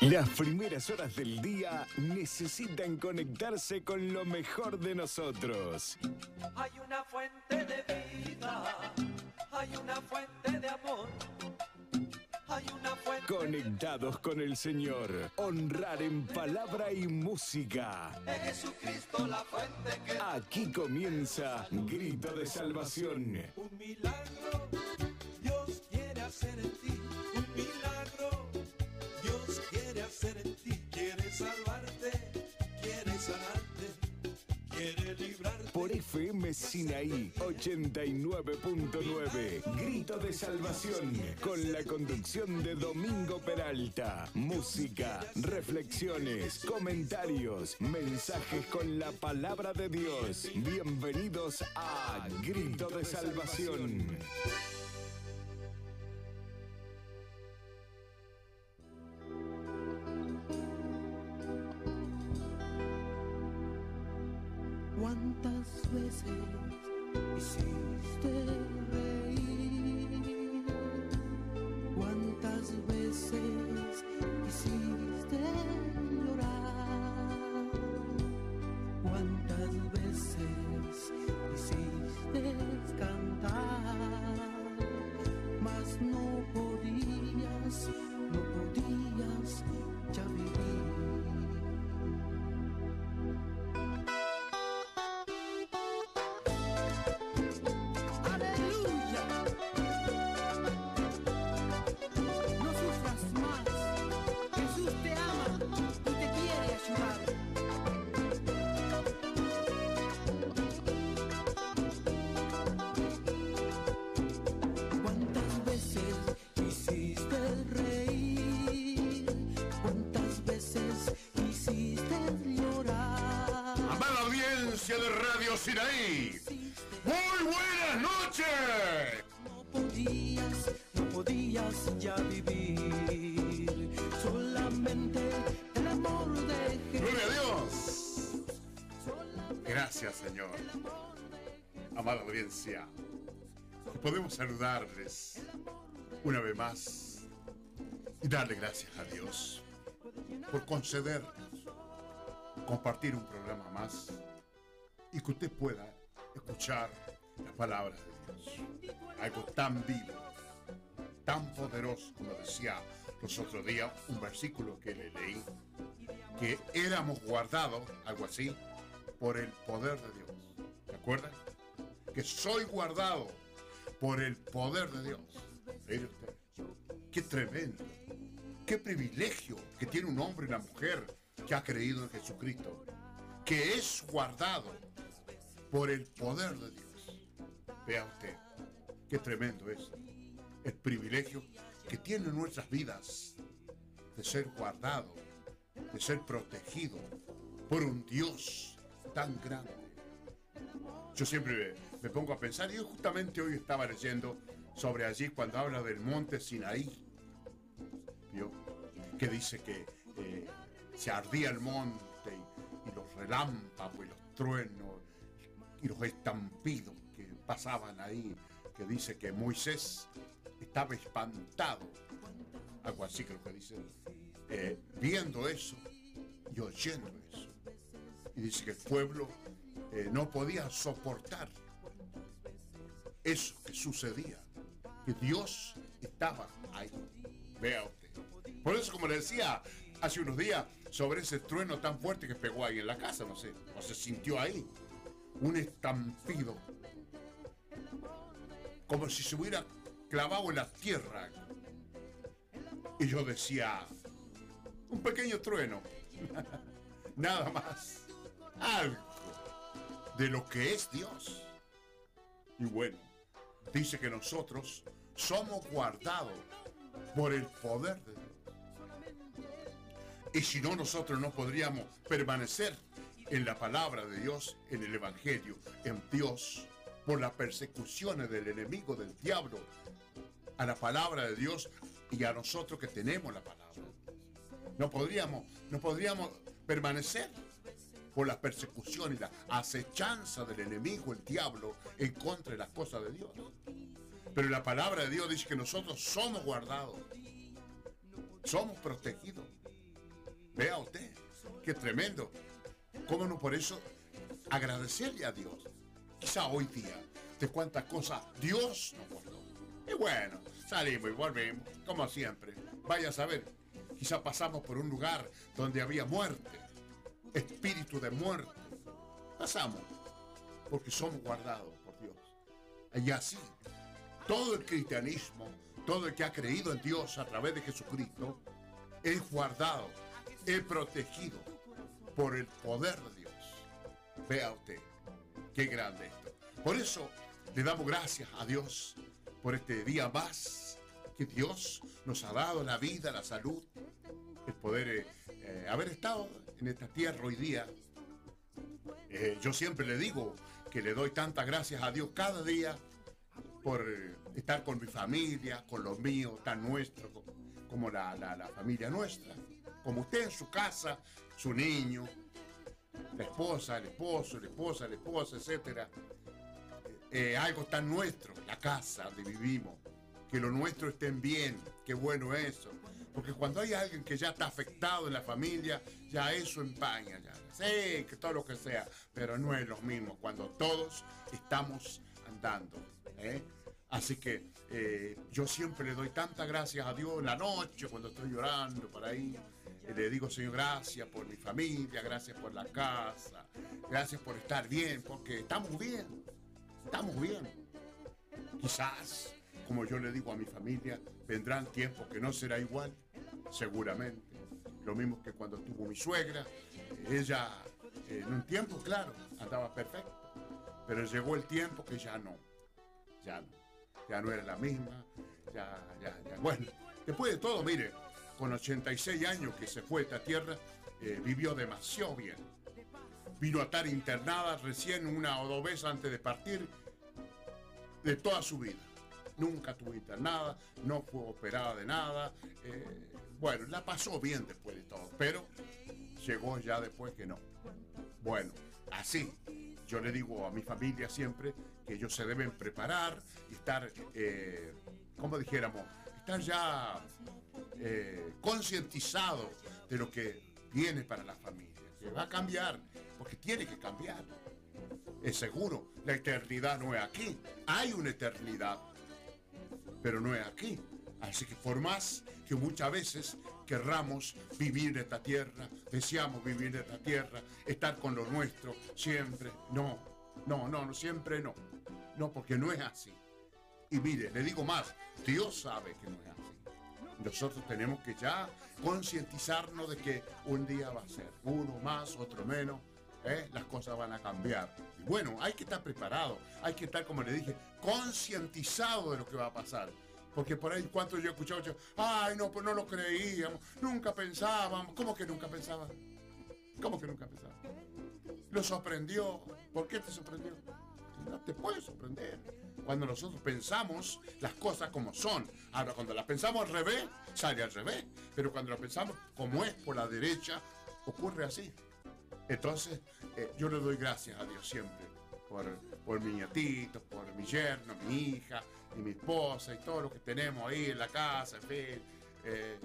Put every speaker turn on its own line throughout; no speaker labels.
Las primeras horas del día necesitan conectarse con lo mejor de nosotros.
Hay una fuente de vida, hay una fuente de amor. Hay una fuente
Conectados con el Señor. Honrar en palabra y música.
de Jesucristo, la fuente que
Aquí comienza Grito de Salvación.
un milagro
Por FM Sinaí 89.9. Grito de Salvación. Con la conducción de Domingo Peralta. Música, reflexiones, comentarios, mensajes con la palabra de Dios. Bienvenidos a Grito de Salvación.
¿Cuántas veces hiciste reír? ¿Cuántas veces hiciste llorar? ¿Cuántas veces hiciste cantar? Mas no podías, no podías ya.
Radio Sinaí, muy buenas noches.
No podías, no podías ya vivir. Solamente el amor de
Gloria a. Dios. Gracias, Señor. Amada audiencia, podemos saludarles una vez más y darle gracias a Dios por concedernos compartir un programa más y que usted pueda escuchar la palabra de Dios. Algo tan vivo, tan poderoso, como decía los otros días, un versículo que le leí, que éramos guardados, algo así, por el poder de Dios. ¿Se acuerdan? Que soy guardado por el poder de Dios. Mire usted, qué tremendo, qué privilegio que tiene un hombre y una mujer que ha creído en Jesucristo, que es guardado por el poder de Dios. Vea usted, qué tremendo es el privilegio que tienen nuestras vidas de ser guardado, de ser protegido por un Dios tan grande. Yo siempre me, pongo a pensar, y justamente hoy estaba leyendo sobre allí cuando habla del monte Sinaí, ¿vio? que dice que eh, se ardía el monte y los relámpagos y los truenos y los estampidos que pasaban ahí, que dice que Moisés estaba espantado, algo así creo que dice, eh, viendo eso y oyendo eso. Y dice que el pueblo eh, no podía soportar eso que sucedía, que Dios estaba ahí. Vea usted. Por eso, como le decía hace unos días, sobre ese trueno tan fuerte que pegó ahí en la casa, no sé, o se sintió ahí, un estampido, como si se hubiera clavado en la tierra. Y yo decía, un pequeño trueno, nada más, algo de lo que es Dios. Y bueno, dice que nosotros somos guardados por el poder de Dios. Y si no, nosotros no podríamos permanecer en la palabra de Dios, en el Evangelio, en Dios, por las persecuciones del enemigo, del diablo, a la palabra de Dios y a nosotros que tenemos la palabra. No podríamos, no podríamos permanecer por las persecuciones y la acechanza del enemigo, el diablo, en contra de las cosas de Dios. Pero la palabra de Dios dice que nosotros somos guardados, somos protegidos Vea usted, qué tremendo. ¿Cómo no por eso agradecerle a Dios? Quizá hoy día, de cuántas cosas Dios nos guardó. Y bueno, salimos y volvemos, como siempre. Vaya a saber, quizá pasamos por un lugar donde había muerte, espíritu de muerte. Pasamos, porque somos guardados por Dios. Y así, todo el cristianismo, todo el que ha creído en Dios a través de Jesucristo, es guardado, es protegido por el poder de Dios. Vea usted, qué grande esto. Por eso le damos gracias a Dios por este día más que Dios nos ha dado, la vida, la salud, el poder eh, eh, haber estado en esta tierra hoy día. Eh, yo siempre le digo que le doy tantas gracias a Dios cada día por estar con mi familia, con los míos, tan nuestros, co- como la familia nuestra. Como usted en su casa, su niño, la esposa, el esposo, la esposa, la esposa, etc. algo tan nuestro, la casa donde vivimos. Que lo nuestro estén bien, qué bueno eso. Porque cuando hay alguien que ya está afectado en la familia, ya eso empaña, ya. Sí, que todo lo que sea, pero no es lo mismo cuando todos estamos andando. ¿eh? Así que eh, yo siempre le doy tantas gracias a Dios en la noche cuando estoy llorando por ahí. Le digo, Señor, gracias por mi familia, gracias por la casa, gracias por estar bien, porque estamos bien, estamos bien. Quizás, como yo le digo a mi familia, vendrán tiempos que no será igual, seguramente. Lo mismo que cuando tuvo mi suegra, ella en un tiempo, claro, andaba perfecto, pero llegó el tiempo que ya no, ya no, ya no era la misma, ya, ya, ya. Bueno, después de todo, mire, con 86 años que se fue de esta tierra, eh, vivió demasiado bien. Vino a estar internada recién una o dos veces antes de partir de toda su vida. Nunca tuvo internada, no fue operada de nada. eh, bueno, la pasó bien después de todo, pero llegó ya después que no. Bueno, así, yo le digo a mi familia siempre que ellos se deben preparar y estar, eh, como dijéramos, estar ya eh, concientizados de lo que viene para la familia, que va a cambiar, porque tiene que cambiar. Es seguro, la eternidad no es aquí, hay una eternidad, pero no es aquí. Así que por más que muchas veces querramos vivir esta tierra, deseamos vivir esta tierra, estar con lo nuestro, siempre, no, no, no, no, siempre no. No, porque no es así. Y mire, le digo más, Dios sabe que no es así. Nosotros tenemos que ya concientizarnos de que un día va a ser uno más, otro menos, ¿eh? las cosas van a cambiar. Y bueno, hay que estar preparado, hay que estar, como le dije, concientizado de lo que va a pasar. Porque por ahí, cuánto yo he escuchado, ay, no, pues no lo creíamos, nunca pensábamos. ¿Cómo que nunca pensaban? ¿Cómo que nunca pensaban? Lo sorprendió. ¿Por qué te sorprendió? No te puede sorprender. Cuando nosotros pensamos las cosas como son. Ahora, cuando las pensamos al revés, sale al revés. Pero cuando las pensamos como es por la derecha, ocurre así. Entonces, eh, yo le doy gracias a Dios siempre por, por mi nietito, por mi yerno, mi hija, y mi esposa, y todo lo que tenemos ahí en la casa, en fin. Eh,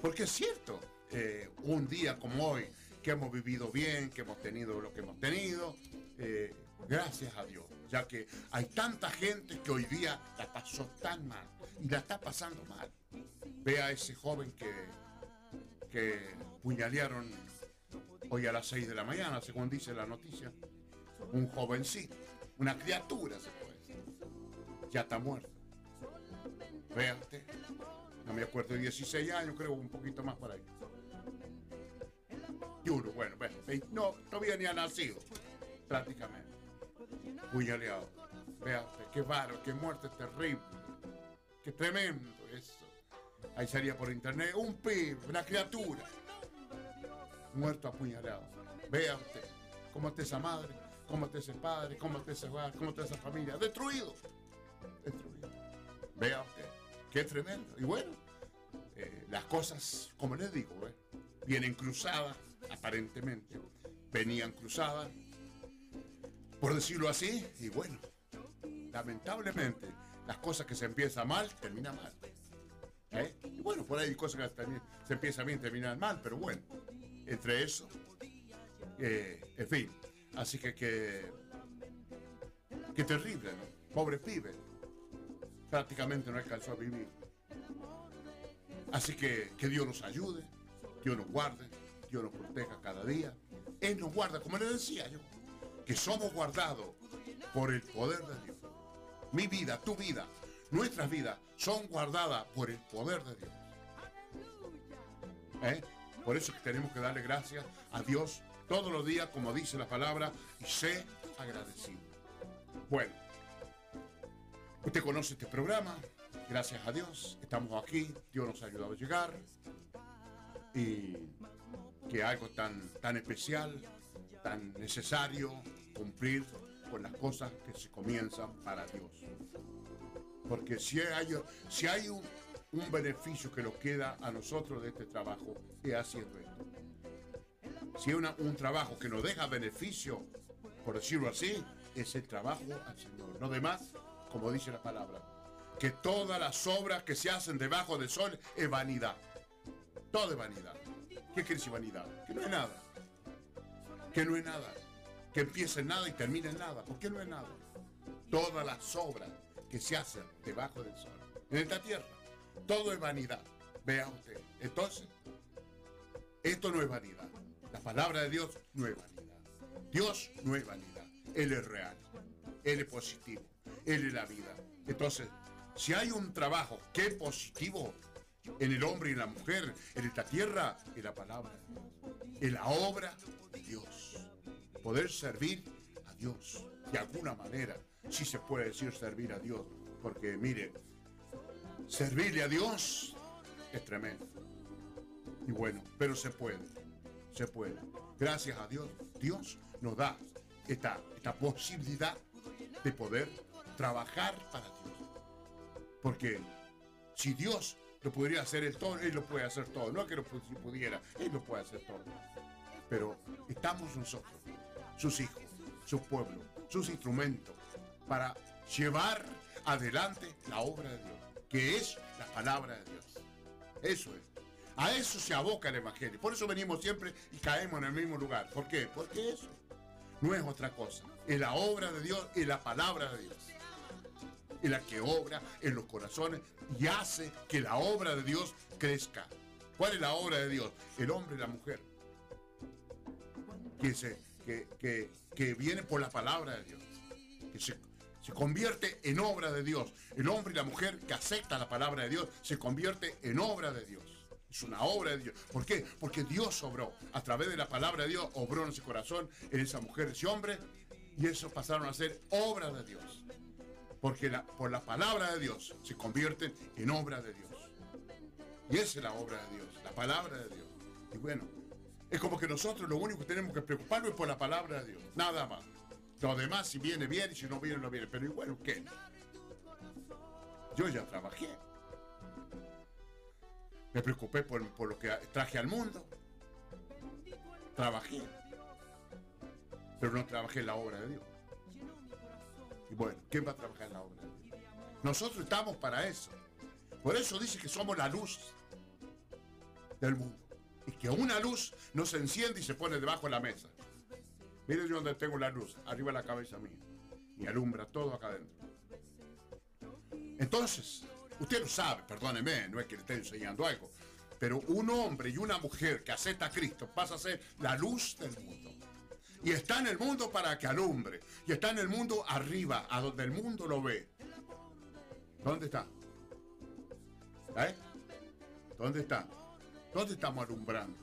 porque es cierto, eh, un día como hoy, que hemos vivido bien, que hemos tenido lo que hemos tenido, gracias a Dios, ya que hay tanta gente que hoy día la pasó tan mal y la está pasando mal. Ve a ese joven que, que puñalearon hoy a las 6 de la mañana, según dice la noticia. Un jovencito, una criatura se puede decir. Ya está muerto. Vea usted. No me acuerdo, 16 años, creo, un poquito más por ahí. Y uno, bueno, ve- no, todavía ni ha nacido, prácticamente. Puñaleado. Vea usted, qué bárbaro, qué muerte terrible. Qué tremendo eso. Ahí salía por internet un pibe, una criatura, muerto apuñalado. Vea usted cómo está esa madre, cómo está ese padre, cómo está ese hogar, cómo está esa familia. Destruido. Destruido. Vea usted, qué tremendo. Y bueno, eh, las cosas, como les digo, ¿eh? vienen cruzadas, aparentemente. Venían cruzadas, por decirlo así, y bueno, lamentablemente, las cosas que se empiezan mal, terminan mal. ¿Eh? Y bueno, por ahí hay cosas que también se empiezan bien, terminan mal, pero bueno, entre eso, eh, en fin, así que que, que terrible, ¿no? Pobre pibe, prácticamente no alcanzó a vivir. Así que que Dios nos ayude, Dios nos guarde, Dios nos proteja cada día. Él nos guarda, como le decía yo, que somos guardados por el poder de Dios. Mi vida, tu vida, nuestras vidas son guardadas por el poder de Dios. ¿Eh? Por eso es que tenemos que darle gracias a Dios todos los días, como dice la palabra, y sé agradecido. Bueno, usted conoce este programa, gracias a Dios, estamos aquí, Dios nos ha ayudado a llegar, y que algo tan, tan especial, tan necesario, cumplir con las cosas que se comienzan para Dios. Porque si hay, si hay un, beneficio que nos queda a nosotros de este trabajo, es haciendo esto. Si hay un trabajo que nos deja beneficio, por decirlo así, es el trabajo al Señor. No demás, como dice la palabra, que todas las obras que se hacen debajo del sol es vanidad. Todo es vanidad. ¿Qué quiere decir vanidad? Que no es nada. Que no es nada. Que empiece en nada y termine en nada. ¿Por qué no es nada? Todas las obras que se hacen debajo del sol, en esta tierra, todo es vanidad. Vea usted. Entonces, esto no es vanidad. La palabra de Dios no es vanidad. Dios no es vanidad. Él es real. Él es positivo. Él es la vida. Entonces, si hay un trabajo que es positivo en el hombre y en la mujer, en esta tierra, es la palabra. Es la obra Dios. Poder servir a Dios. De alguna manera, sí se puede decir servir a Dios. Porque mire, servirle a Dios es tremendo. Y bueno, pero se puede, se puede. Gracias a Dios, Dios nos da esta, esta posibilidad de poder trabajar para Dios. Porque si Dios lo podría hacer el todo, Él lo puede hacer todo. No es que si pudiera, Él lo puede hacer todo. Pero estamos nosotros, sus hijos, su pueblo, sus instrumentos, para llevar adelante la obra de Dios, que es la palabra de Dios. Eso es. A eso se aboca el Evangelio. Por eso venimos siempre y caemos en el mismo lugar. ¿Por qué? Porque eso no es otra cosa. Es la obra de Dios y la palabra de Dios. Es la que obra en los corazones y hace que la obra de Dios crezca. ¿Cuál es la obra de Dios? El hombre y la mujer. Que, que, que, viene por la palabra de Dios. Que se, se convierte en obra de Dios. El hombre y la mujer que acepta la palabra de Dios se convierte en obra de Dios. Es una obra de Dios. ¿Por qué? Porque Dios obró. A través de la palabra de Dios obró en ese corazón, en esa mujer, ese hombre. Y eso pasaron a ser obra de Dios. Porque por la palabra de Dios se convierten en obra de Dios. Y esa es la obra de Dios, la palabra de Dios. Y bueno, es como que nosotros lo único que tenemos que preocuparnos es por la palabra de Dios. Nada más. Lo demás, si viene, bien, y si no viene, no viene. Pero igual, ¿qué? Yo ya trabajé. Me preocupé por, por lo que traje al mundo. Trabajé. Pero no trabajé en la obra de Dios. Y bueno, ¿quién va a trabajar en la obra de Dios? Nosotros estamos para eso. Por eso dice que somos la luz del mundo. Y que una luz no se enciende y se pone debajo de la mesa. Mire yo donde tengo la luz, arriba de la cabeza mía. Y alumbra todo acá adentro. Entonces, usted lo sabe, perdóneme, no es que le esté enseñando algo. Pero un hombre y una mujer que acepta a Cristo pasa a ser la luz del mundo. Y está en el mundo para que alumbre. Y está en el mundo arriba, a donde el mundo lo ve. ¿Dónde está? ¿Eh? ¿Dónde está? ¿Dónde estamos alumbrando?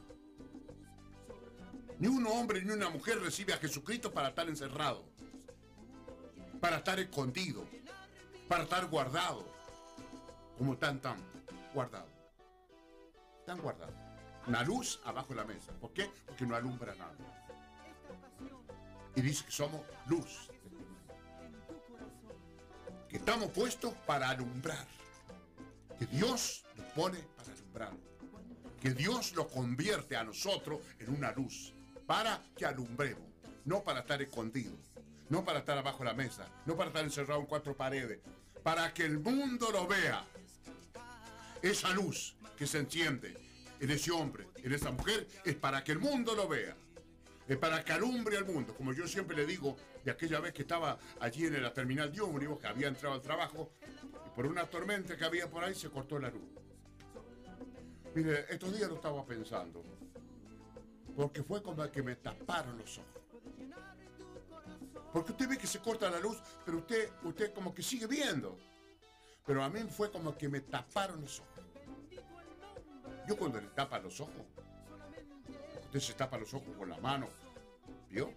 Ni un hombre ni una mujer recibe a Jesucristo para estar encerrado, para estar escondido, para estar guardado, como están tan guardados. Están guardados. Una luz abajo de la mesa. ¿Por qué? Porque no alumbra nada. Y dice que somos luz. Que estamos puestos para alumbrar. Que Dios nos pone para alumbrar. Que Dios lo convierte a nosotros en una luz. Para que alumbremos. No para estar escondidos. No para estar abajo de la mesa. No para estar encerrado en cuatro paredes. Para que el mundo lo vea. Esa luz que se enciende en ese hombre, en esa mujer, es para que el mundo lo vea. Es para que alumbre al mundo. Como yo siempre le digo, de aquella vez que estaba allí en la terminal de ómnibus, que había entrado al trabajo, y por una tormenta que había por ahí se cortó la luz. Mire, estos días lo estaba pensando. Porque fue como que me taparon los ojos. Porque usted ve que se corta la luz, pero usted, usted como que sigue viendo. Pero a mí fue como que me taparon los ojos. Yo cuando le tapa los ojos, usted se tapa los ojos con la mano, ¿vio?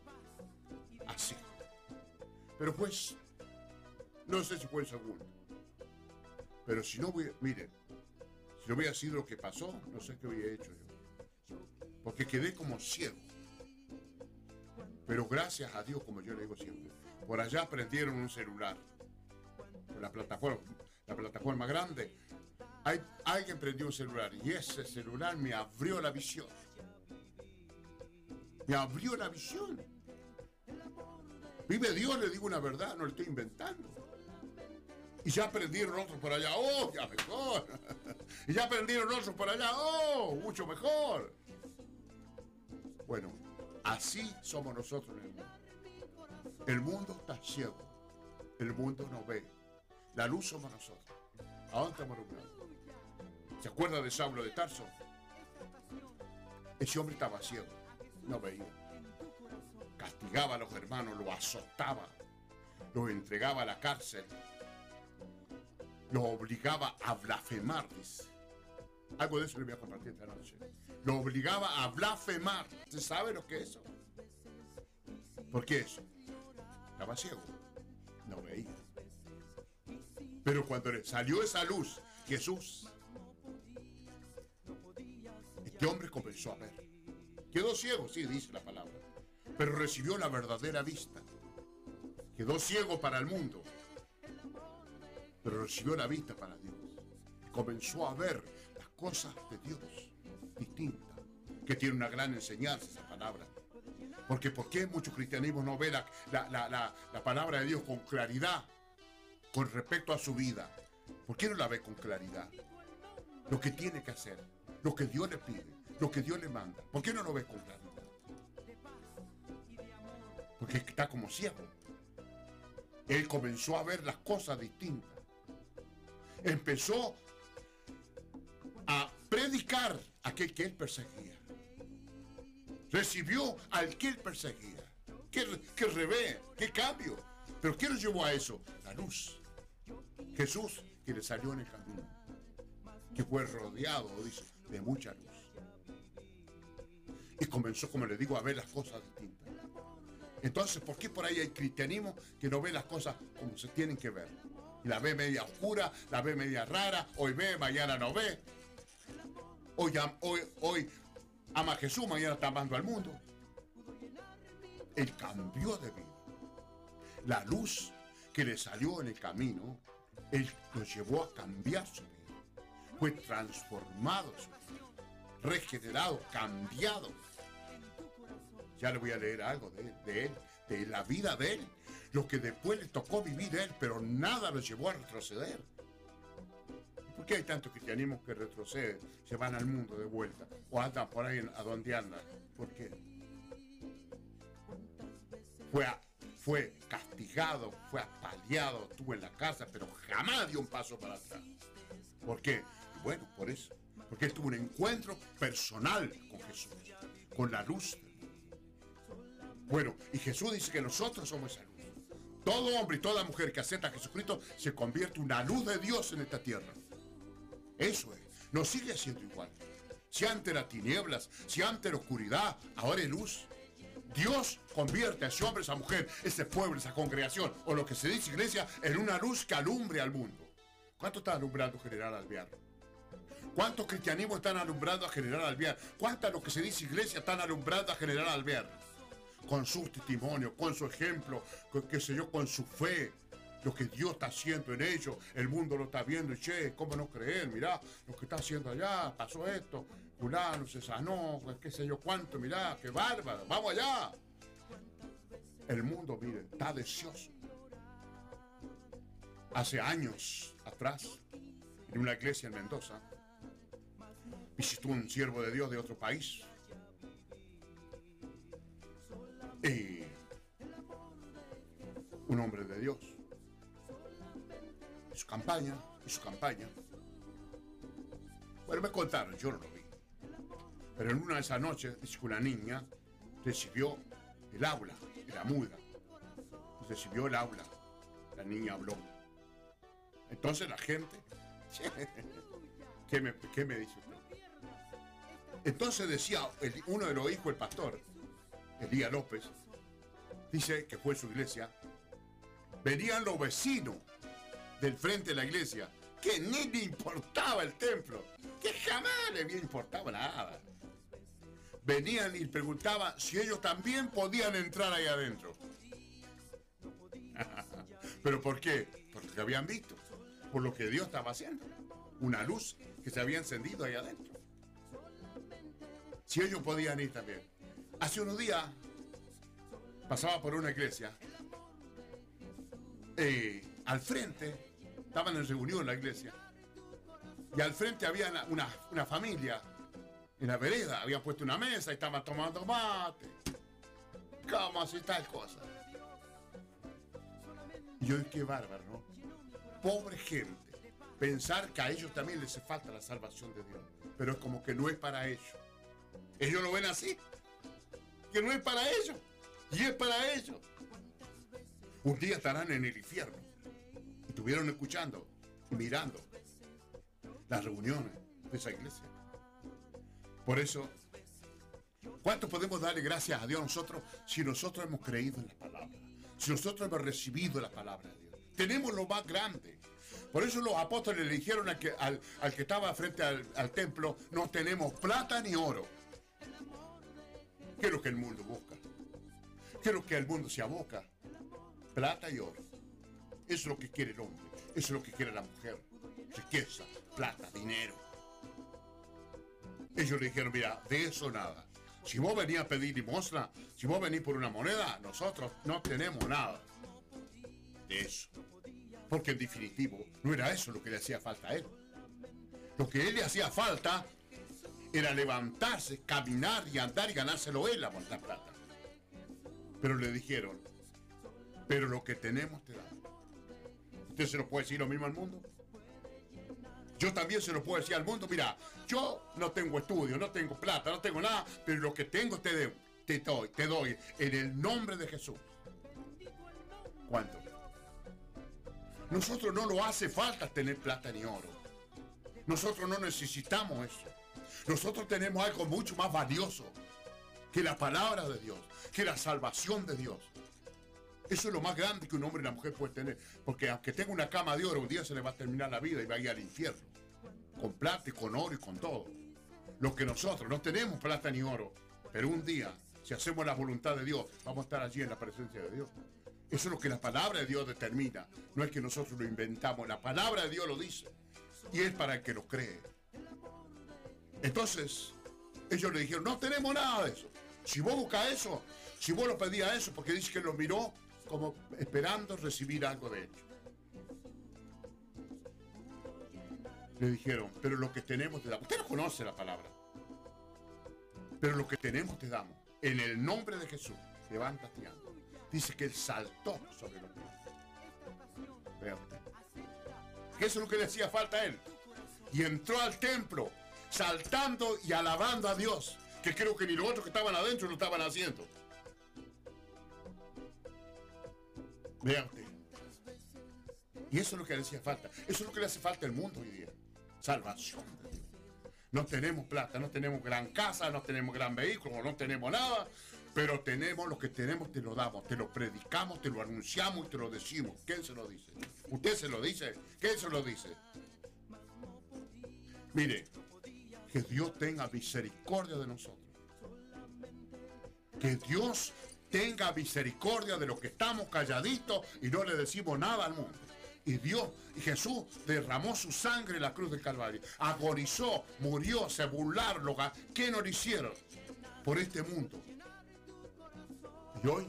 Así. Pero pues, no sé si fue el segundo. Pero si no, voy, mire, no hubiera sido lo que pasó, no sé qué hubiera hecho yo. Porque quedé como ciego. Pero gracias a Dios, como yo le digo siempre, por allá prendieron un celular. La plataforma, la plataforma grande. Hay, alguien prendió un celular y ese celular me abrió la visión. Me abrió la visión. Vive Dios, le digo una verdad, no le estoy inventando. Y ya aprendieron otros por allá, oh, ya mejor. y ya aprendieron otros por allá, oh, mucho mejor. Bueno, así somos nosotros en el mundo. El mundo está ciego. El mundo no ve. La luz somos nosotros. ¿A dónde estamos? ¿Se acuerda de Saulo de Tarso? Ese hombre estaba ciego, no veía. Castigaba a los hermanos, lo azotaba, los entregaba a la cárcel, los obligaba a blasfemar, dice. Algo de eso le voy a compartir esta noche. Lo obligaba a blasfemar. ¿Se sabe lo que es eso? ¿Por qué eso? Estaba ciego, no veía. Pero cuando salió esa luz, Jesús, este hombre comenzó a ver. Quedó ciego, sí, dice la palabra. Pero recibió la verdadera vista. Quedó ciego para el mundo. Pero recibió la vista para Dios. Comenzó a ver las cosas de Dios distintas. Que tiene una gran enseñanza esa palabra. Porque ¿por qué muchos cristianismos no ven la, la- la- la- la palabra de Dios con claridad con respecto a su vida? ¿Por qué no la ve con claridad? Lo que tiene que hacer, lo que Dios le pide, lo que Dios le manda. ¿Por qué no lo ve con claridad? Porque está como ciego. Él comenzó a ver las cosas distintas. Empezó a predicar a aquel que él perseguía. Recibió al que él perseguía. ¿Qué, revés? ¿Qué cambio? Pero ¿qué nos llevó a eso? La luz. Jesús que le salió en el camino. Que fue rodeado, dice, de mucha luz. Y comenzó, como le digo, a ver las cosas distintas. Entonces, ¿por qué por ahí hay cristianismo que no ve las cosas como se tienen que ver? La ve media oscura, la ve media rara, hoy ve, mañana no ve. Hoy, hoy, hoy ama a Jesús, mañana está amando al mundo. Él cambió de vida. La luz que le salió en el camino, él lo llevó a cambiar su vida. Fue transformado regenerado, cambiado. Ya le voy a leer algo de él, de la vida de él, lo que después le tocó vivir él, pero nada lo llevó a retroceder. ¿Por qué hay tantos cristianismos que retroceden, se van al mundo de vuelta o andan por ahí a donde andan? ¿Por qué? Fue, a- fue castigado, fue apaleado, estuvo en la casa, pero jamás dio un paso para atrás. ¿Por qué? Bueno, por eso. Porque él tuvo un encuentro personal con Jesús, con la luz. Bueno, y Jesús dice que nosotros somos esa. Todo hombre y toda mujer que acepta a Jesucristo se convierte en una luz de Dios en esta tierra. Eso es. No sigue siendo igual. Si antes era tinieblas, si antes era oscuridad, ahora es luz. Dios convierte a ese hombre, esa mujer, ese pueblo, esa congregación, o lo que se dice iglesia, en una luz que alumbre al mundo. ¿Cuánto está alumbrando General Alvear? ¿Cuántos cristianismos están alumbrando a General Alvear? ¿Cuántas lo que se dice iglesia están alumbrando a General Alvear? Con su testimonio, con su ejemplo, con, qué sé yo, con su fe. Lo que Dios está haciendo en ellos, el mundo lo está viendo che, ¿cómo no creer? Mirá, lo que está haciendo allá, pasó esto, fulano se sanó, qué sé yo cuánto, mirá, qué bárbaro, vamos allá. El mundo, mire, está deseoso. Hace años atrás, en una iglesia en Mendoza, visitó un siervo de Dios de otro país. Y un hombre de Dios. Su campaña, y su campaña. Bueno, me contaron, yo no lo vi. Pero en una de esas noches, dice que una niña recibió el aula, era muda. Recibió el aula. La niña habló. Entonces la gente. ¿Qué me, qué me dice usted? Entonces decía el- uno de los hijos del pastor, Elías López, dice que fue su iglesia, venían los vecinos del frente de la iglesia, que ni le importaba el templo, que jamás le había importado nada. Venían y preguntaban si ellos también podían entrar ahí adentro. ¿Pero por qué? Por lo que habían visto, por lo que Dios estaba haciendo. Una luz que se había encendido ahí adentro. Si ellos podían ir también. Hace unos días pasaba por una iglesia. eh, al frente, estaban en reunión la iglesia. Y al frente había una, una- familia en la vereda. Habían puesto una mesa y estaban tomando mate. ¿Cómo así tal cosa? Y yo, qué bárbaro. Pobre gente. Pensar que a ellos también les hace falta la salvación de Dios. Pero es como que no es para ellos. Ellos lo ven así. Que no es para ellos. Y es para ellos. Un día estarán en el infierno. Y estuvieron escuchando mirando las reuniones de esa iglesia. Por eso, ¿cuánto podemos darle gracias a Dios nosotros si nosotros hemos creído en la palabra? Si nosotros hemos recibido la palabra de Dios. Tenemos lo más grande. Por eso los apóstoles le dijeron al que, al, que estaba frente al templo, no tenemos plata ni oro. ¿Qué es lo que el mundo busca? ¿Qué es lo que el mundo se aboca? Plata y oro. Eso es lo que quiere el hombre. Eso es lo que quiere la mujer. Riqueza, plata, dinero. Ellos le dijeron, mira, de eso nada. Si vos venís a pedir limosna, si vos venís por una moneda, nosotros no tenemos nada de eso. Porque en definitivo no era eso lo que le hacía falta a él. Lo que a él le hacía falta era levantarse, caminar y andar y ganárselo él la, la plata. Pero le dijeron, pero lo que tenemos te damos. ¿Usted se lo puede decir lo mismo al mundo? Yo también se lo puedo decir al mundo, mira, yo no tengo estudio, no tengo plata, no tengo nada, pero lo que tengo te, de- te doy, te doy en el nombre de Jesús. ¿Cuánto? Nosotros no lo hace falta tener plata ni oro. Nosotros no necesitamos eso. Nosotros tenemos algo mucho más valioso que la palabra de Dios, que la salvación de Dios. Eso es lo más grande que un hombre y una mujer puede tener. Porque aunque tenga una cama de oro, un día se le va a terminar la vida y va a ir al infierno. Con plata y con oro y con todo. Lo que nosotros no tenemos plata ni oro, pero un día, si hacemos la voluntad de Dios, vamos a estar allí en la presencia de Dios. Eso es lo que la palabra de Dios determina. No es que nosotros lo inventamos, la palabra de Dios lo dice. Y es para el que lo cree. Entonces, ellos le dijeron, no tenemos nada de eso. Si vos buscas eso, si vos lo pedías eso, porque dice que lo miró como esperando recibir algo de ellos. Le dijeron, pero lo que tenemos te damos. Usted no conoce la palabra. Pero lo que tenemos te damos. En el nombre de Jesús, levántate anda. Dice que él saltó sobre los pies. Vea usted. Eso es lo que le hacía falta a él. Y entró al templo, saltando y alabando a Dios. Que creo que ni los otros que estaban adentro lo estaban haciendo. Vea usted. Y eso es lo que le hacía falta. Eso es lo que le hace falta al mundo hoy día. Salvación. No tenemos plata, no tenemos gran casa, no tenemos gran vehículo, no tenemos nada. Pero tenemos lo que tenemos, te lo damos, te lo predicamos, te lo anunciamos y te lo decimos. ¿Quién se lo dice? ¿Usted se lo dice? ¿Quién se lo dice? Mire, que Dios tenga misericordia de nosotros. Que Dios tenga misericordia de los que estamos calladitos y no le decimos nada al mundo. Y Dios, y Jesús derramó su sangre en la cruz del Calvario. Agonizó, murió, se burlaron. lo ¿Qué no le hicieron por este mundo? Y hoy,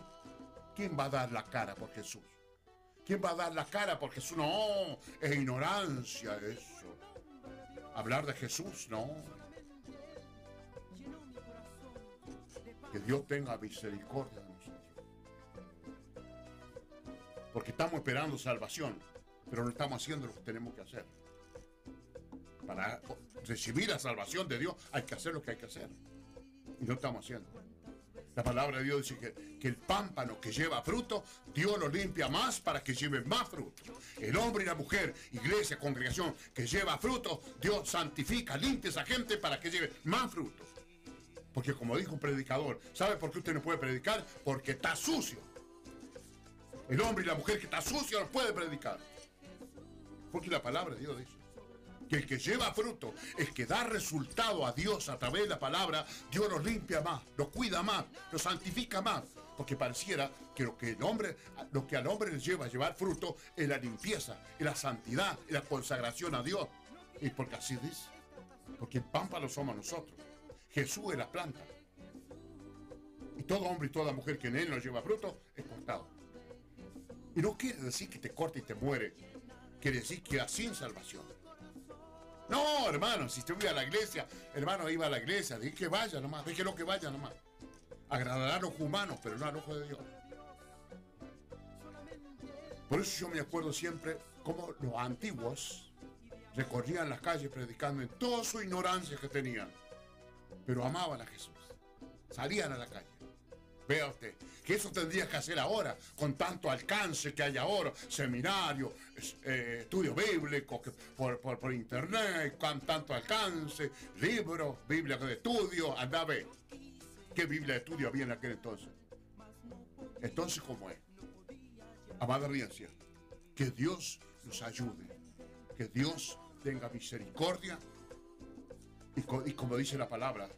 ¿quién va a dar la cara por Jesús? ¿Quién va a dar la cara por Jesús? No, es ignorancia eso. Hablar de Jesús, no. Que Dios tenga misericordia de nosotros. Porque estamos esperando salvación, pero no estamos haciendo lo que tenemos que hacer. Para recibir la salvación de Dios hay que hacer lo que hay que hacer. Y no estamos haciendo. La palabra de Dios dice que, el pámpano que lleva fruto, Dios lo limpia más para que lleve más fruto. El hombre y la mujer, iglesia, congregación que lleva fruto, Dios santifica, limpia a esa gente para que lleve más fruto. Porque como dijo un predicador, ¿sabe por qué usted no puede predicar? Porque está sucio. El hombre y la mujer que está sucio no puede predicar. Porque la palabra de Dios dice que el que lleva fruto, el que da resultado a Dios a través de la palabra, Dios lo limpia más, lo cuida más, lo santifica más. Porque pareciera que lo que el hombre, lo que al hombre le lleva a llevar fruto es la limpieza, es la santidad, es la consagración a Dios. Y porque así dice. Porque el pámpano somos nosotros. Jesús es la planta. Y todo hombre y toda mujer que en él no lleva fruto es cortado. Y no quiere decir que te corte y te muere. Quiere decir que sin salvación. No, hermano, si usted iba a la iglesia, hermano, iba a la iglesia, dije que vaya nomás, déjelo que vaya nomás. Agradará a los humanos, pero no al ojo de Dios. Por eso yo me acuerdo siempre cómo los antiguos recorrían las calles predicando en toda su ignorancia que tenían, pero amaban a Jesús. Salían a la calle. Vea usted, que eso tendría que hacer ahora, con tanto alcance que hay ahora, seminario, eh, estudio bíblico por, por, internet, con tanto alcance, libros, Biblia de estudio, anda a ver. ¿Qué Biblia de estudio había en aquel entonces? Entonces, ¿cómo es? Amada audiencia, que Dios nos ayude, que Dios tenga misericordia y como dice la palabra,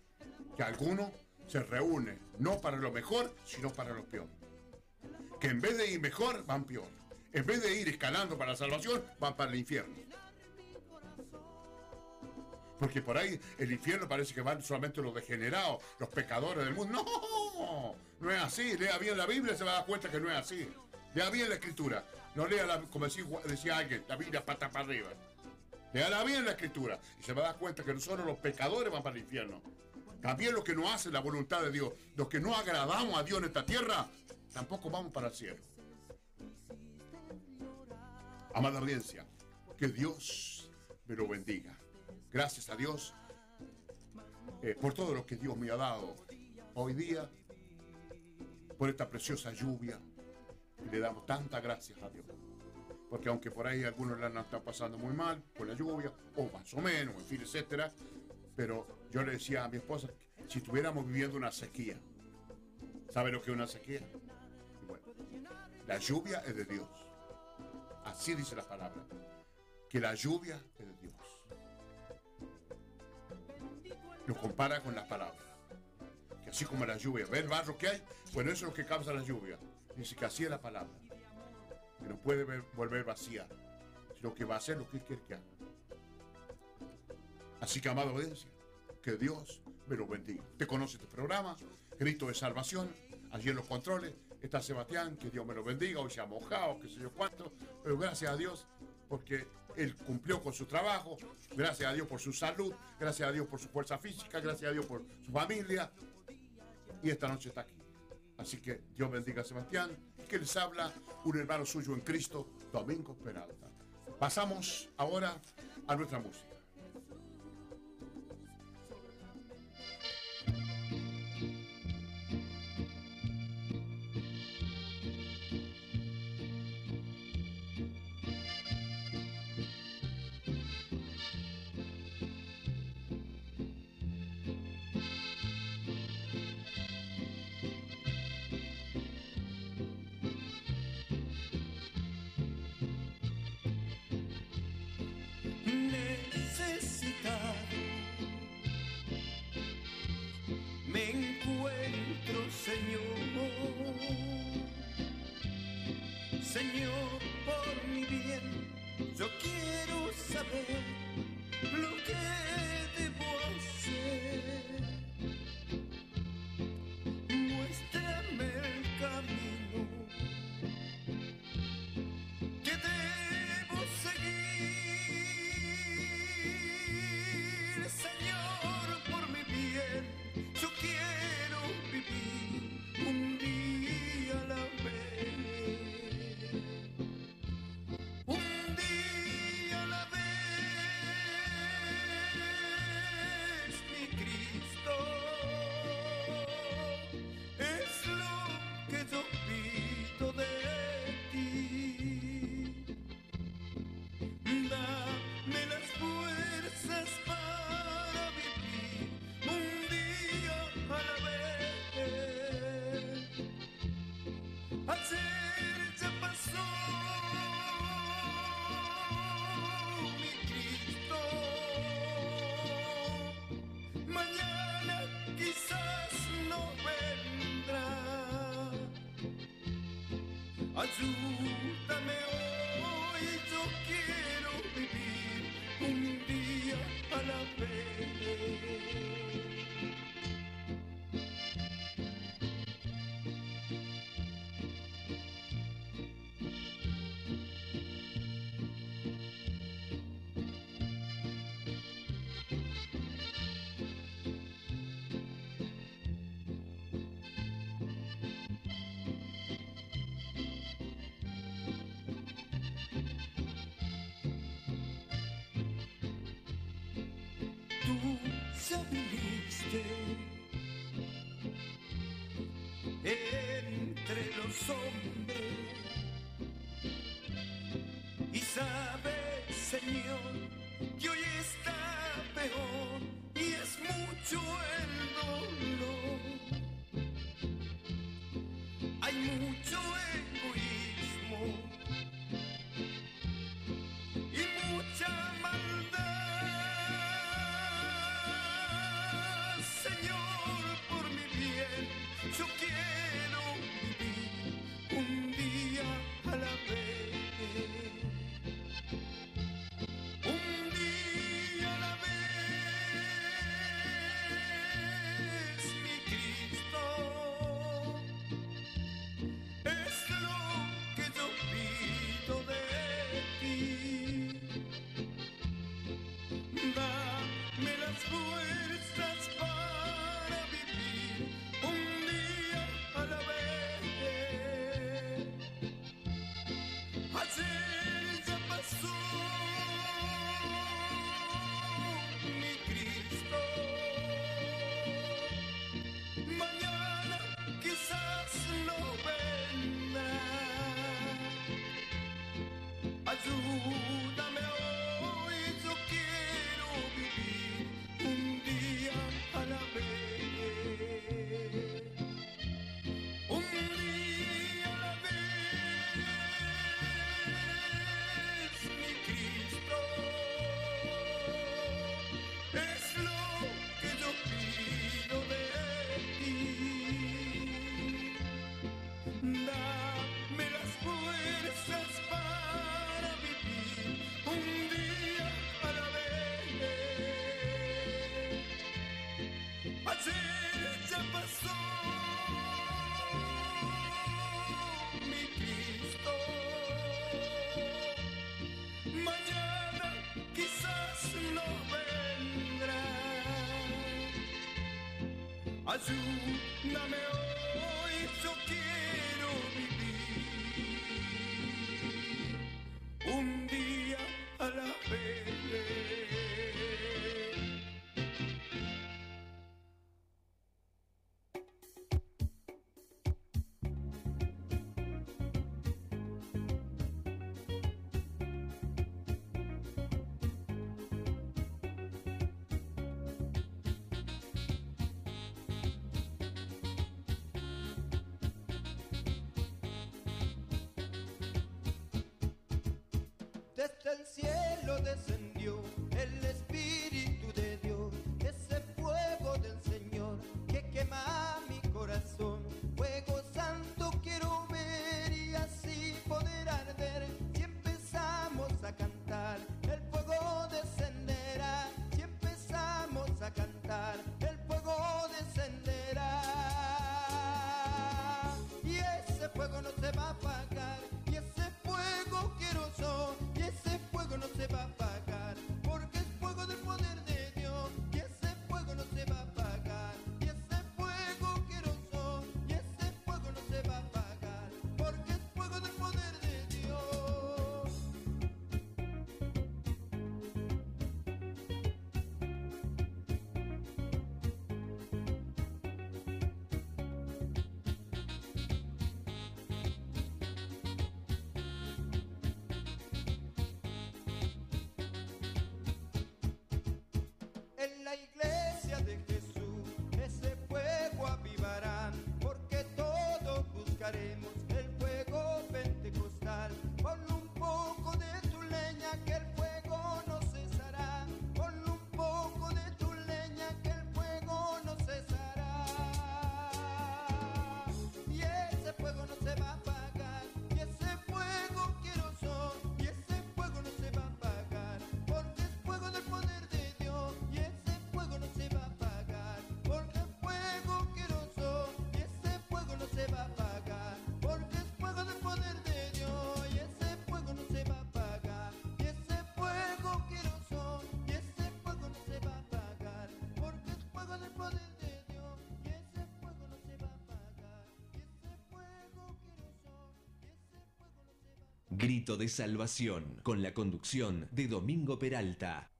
que alguno se reúne no para lo mejor, sino para lo peor. Que en vez de ir mejor, van peor. En vez de ir escalando para la salvación, van para el infierno. Porque por ahí el infierno parece que van solamente los degenerados, los pecadores del mundo. No, no es así. Lea bien la Biblia y se va a dar cuenta que no es así. Lea bien la escritura. No lea, la, como decía, alguien, la Biblia pata para arriba. Lea bien la escritura y se va a dar cuenta que no solo los pecadores van para el infierno, también los que no hacen la voluntad de Dios, los que no agradamos a Dios en esta tierra, tampoco vamos para el cielo. Amada audiencia, que Dios me lo bendiga. Gracias a Dios eh, por todo lo que Dios me ha dado hoy día, por esta preciosa lluvia. Le damos tantas gracias a Dios. Porque aunque por ahí algunos la han estado pasando muy mal por la lluvia, o más o menos, en fin, etcétera, pero yo le decía a mi esposa, si estuviéramos viviendo una sequía, ¿sabe lo que es una sequía? Bueno, la lluvia es de Dios. Así dice la palabra, que la lluvia es de Dios. Lo compara con la palabra. Que así como la lluvia, ¿ve el barro que hay? Bueno, eso es lo que causa la lluvia. Dice que así es la palabra. Que no puede volver vacía, sino que va a hacer lo que quiere que haga. Así que, amado audiencia, que Dios me lo bendiga. Usted conoce este programa, Grito de Salvación, allí en los controles está Sebastián, que Dios me lo bendiga, hoy se ha mojado, qué sé yo cuánto, pero gracias a Dios porque él cumplió con su trabajo, gracias a Dios por su salud, gracias a Dios por su fuerza física, gracias a Dios por su familia, y esta noche está aquí. Así que Dios bendiga a Sebastián, que les habla un hermano suyo en Cristo, Domingo Peralta. Pasamos ahora a nuestra música.
saliste. Entre los hombres zoo. saremo
Grito de Salvación, con la conducción de Domingo Peralta.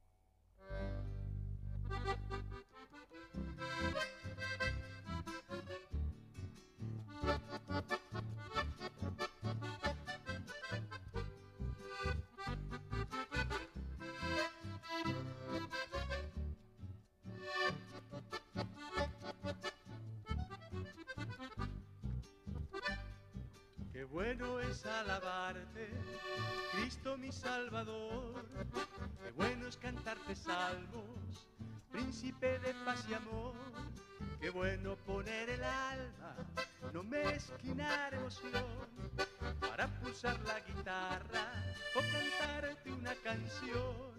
Salvador. Qué bueno es cantarte salmos, príncipe de paz y amor. Qué bueno poner el alma, no mezquinar emoción, para pulsar la guitarra o cantarte una canción.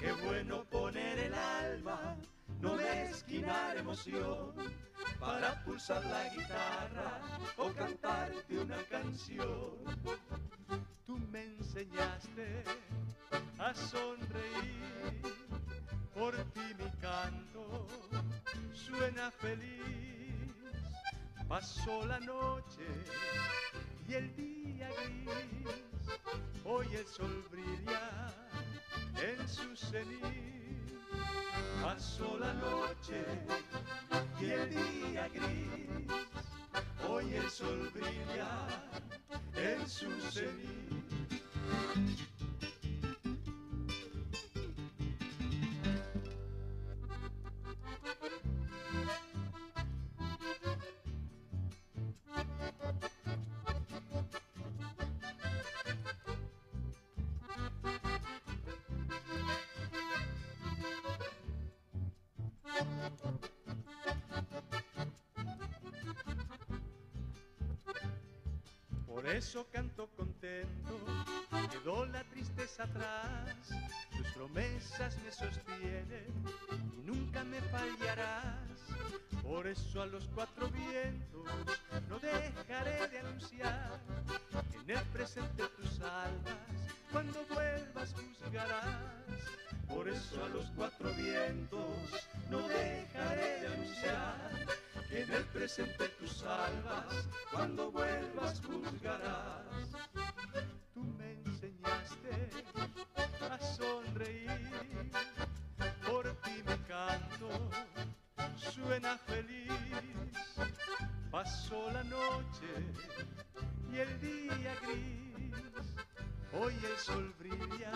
Qué bueno poner el alma, no mezquinar emoción, para pulsar la guitarra o cantarte una canción. Tú me enseñaste a sonreír, por ti mi canto suena feliz. Pasó la noche y el día gris, hoy el sol brilla en su cenit. Pasó la noche y el día gris, hoy el sol brilla en su cenit. Por eso canto contento, la tristeza atrás, tus promesas me sostienen y nunca me fallarás. Por eso a los cuatro vientos no dejaré de anunciar en el presente tú salvas, cuando vuelvas juzgarás. Por eso a los cuatro vientos no dejaré de anunciar que en el presente tú salvas, cuando vuelvas juzgarás. Pasó la noche y el día gris, hoy el sol brilla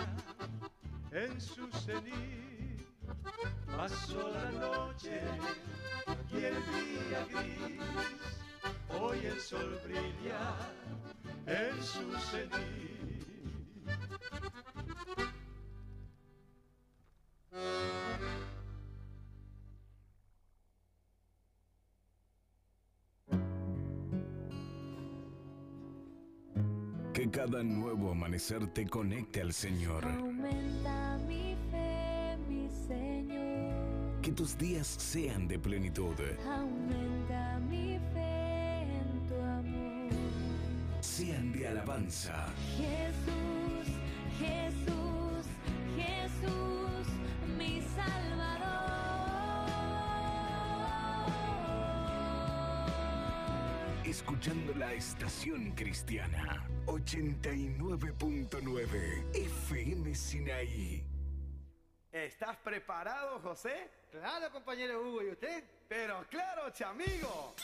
en su cenit. Pasó la noche y el día gris, hoy el sol brilla en su cenit.
Cada nuevo amanecer te conecte al Señor.
Aumenta mi fe, mi Señor.
Que tus días sean de plenitud.
Aumenta mi fe en tu amor.
Sean de alabanza.
Jesús, Jesús, Jesús, mi Salvador.
Escuchando la estación cristiana 89.9 FM Sinaí.
¿Estás preparado, José? Claro, compañero Hugo, ¿y usted? Pero claro, chamigo.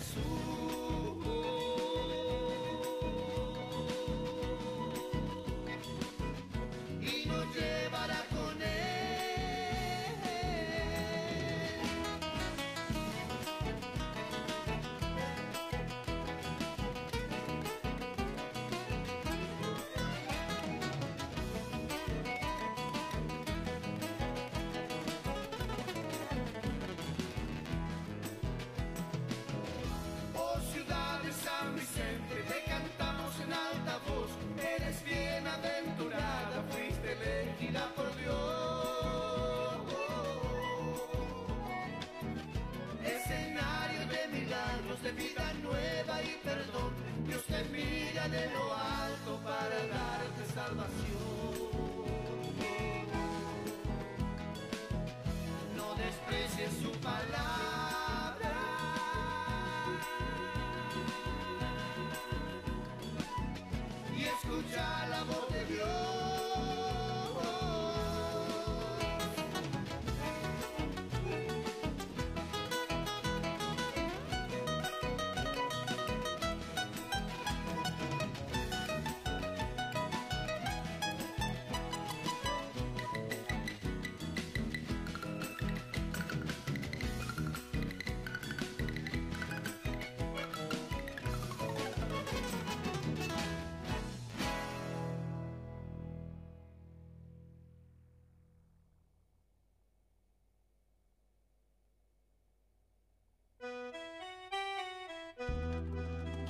Jesús. De vida nueva y perdón. Dios te mira de lo alto para darte salvación.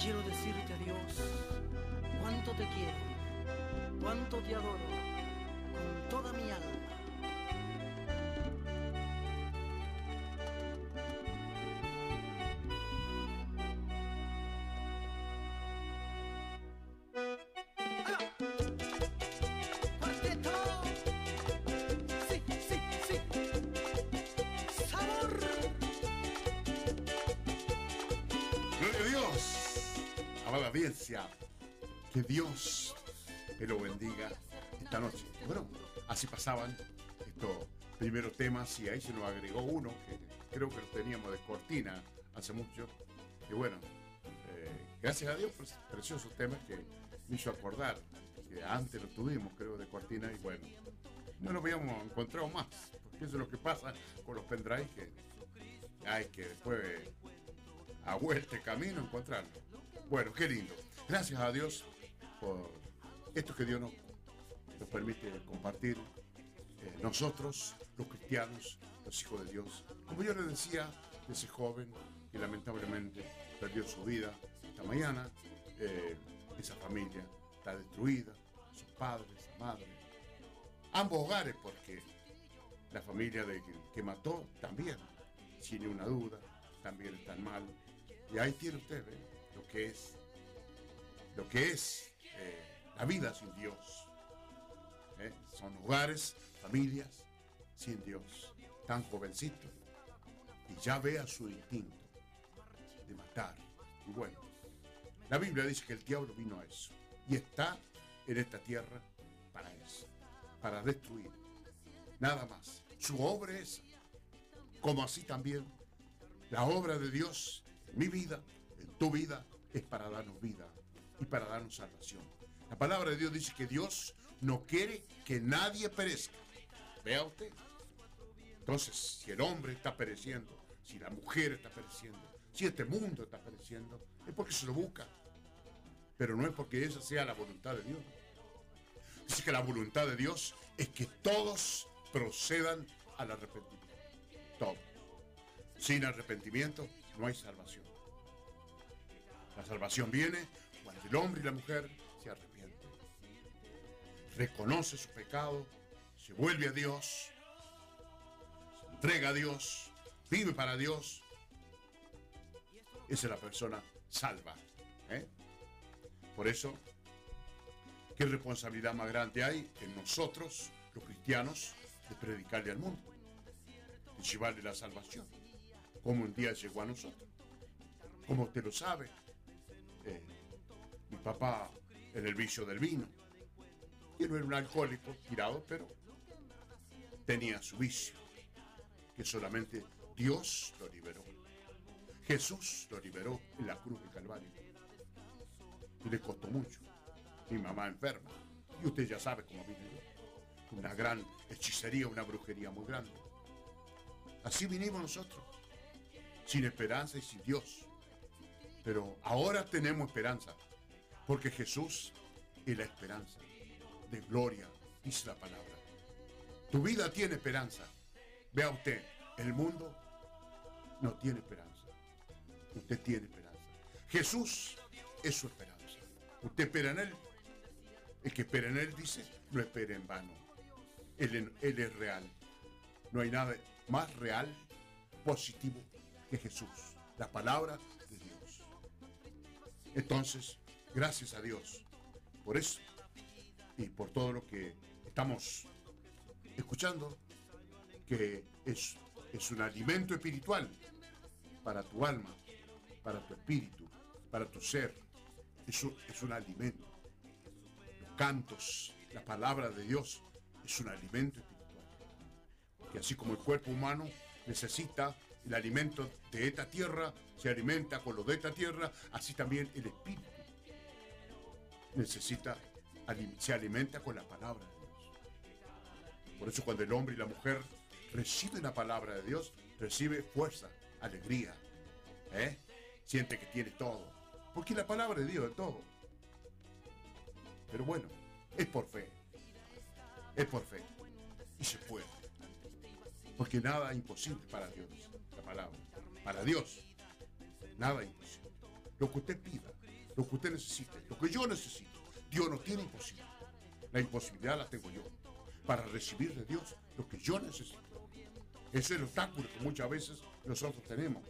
Quiero decirte, Dios, cuánto te quiero, cuánto te adoro, con toda mi alma.
Audiencia, que Dios te lo bendiga esta noche. Bueno, así pasaban estos primeros temas y ahí se nos agregó uno que creo que lo teníamos de cortina hace mucho. Y bueno, eh, gracias a Dios por ese precioso tema que me hizo acordar que antes lo tuvimos, creo, de cortina y bueno, no lo habíamos encontrado más. Porque eso es lo que pasa con los pendrives que hay que después a vuelta camino encontrarlo. Bueno, qué lindo. Gracias a Dios por esto que Dios nos, permite compartir eh, nosotros, los cristianos, los hijos de Dios. Como yo le decía, ese joven que lamentablemente perdió su vida esta mañana, eh, esa familia está destruida, sus padres, su madre, ambos hogares, porque la familia de que, mató también, sin una duda, también están mal. Y ahí tiene usted ¿ve? Que es, lo que es eh, la vida sin Dios. ¿eh? Son hogares, familias sin Dios, tan jovencitos. Y ya vea su instinto de matar. Y bueno, la Biblia dice que el diablo vino a eso. Y está en esta tierra para eso, para destruir. Nada más. Su obra es, como así también, la obra de Dios en mi vida, en tu vida, es para darnos vida y para darnos salvación. La palabra de Dios dice que Dios no quiere que nadie perezca. Vea usted. Entonces, si el hombre está pereciendo, si la mujer está pereciendo, si este mundo está pereciendo, es porque se lo busca. Pero no es porque esa sea la voluntad de Dios. Dice que la voluntad de Dios es que todos procedan al arrepentimiento. Todos. Sin arrepentimiento no hay salvación. La salvación viene cuando el hombre y la mujer se arrepienten. Reconoce su pecado, se vuelve a Dios, se entrega a Dios, vive para Dios. Esa es la persona salva. ¿eh? Por eso, ¿qué responsabilidad más grande hay en nosotros, los cristianos, de predicarle al mundo? De llevarle la salvación. Como un día llegó a nosotros. Como usted lo sabe, eh, mi papá en el vicio del vino. Y no era un alcohólico tirado, pero tenía su vicio, que solamente Dios lo liberó. Jesús lo liberó en la cruz del Calvario. Y le costó mucho. Mi mamá enferma. Y usted ya sabe cómo vine. Una gran hechicería, una brujería muy grande. Así vinimos nosotros. Sin esperanza y sin Dios. Pero ahora tenemos esperanza. Porque Jesús es la esperanza de gloria, dice la palabra. Tu vida tiene esperanza. Vea usted, el mundo no tiene esperanza. Usted tiene esperanza. Jesús es su esperanza. Usted espera en Él. El que espera en Él dice, no espera en vano. Él, él es real. No hay nada más real, positivo que Jesús. La palabra. Entonces, gracias a Dios por eso y por todo lo que estamos escuchando, que es, es un alimento espiritual para tu alma, para tu espíritu, para tu ser. Eso es un alimento. Los cantos, la palabra de Dios es un alimento espiritual. Que así como el cuerpo humano necesita el alimento de esta tierra, se alimenta con lo de esta tierra, así también el espíritu necesita, se alimenta con la palabra de Dios. Por eso cuando el hombre y la mujer reciben la palabra de Dios, recibe fuerza, alegría, ¿eh? siente que tiene todo. Porque la palabra de Dios es todo. Pero bueno, es por fe. Es por fe. Y se puede. Porque nada es imposible para Dios. La palabra. Para Dios. Nada imposible. Lo que usted pida, lo que usted necesite, lo que yo necesito. Dios no tiene imposible. La imposibilidad la tengo yo. Para recibir de Dios lo que yo necesito. Ese es el obstáculo que muchas veces nosotros tenemos.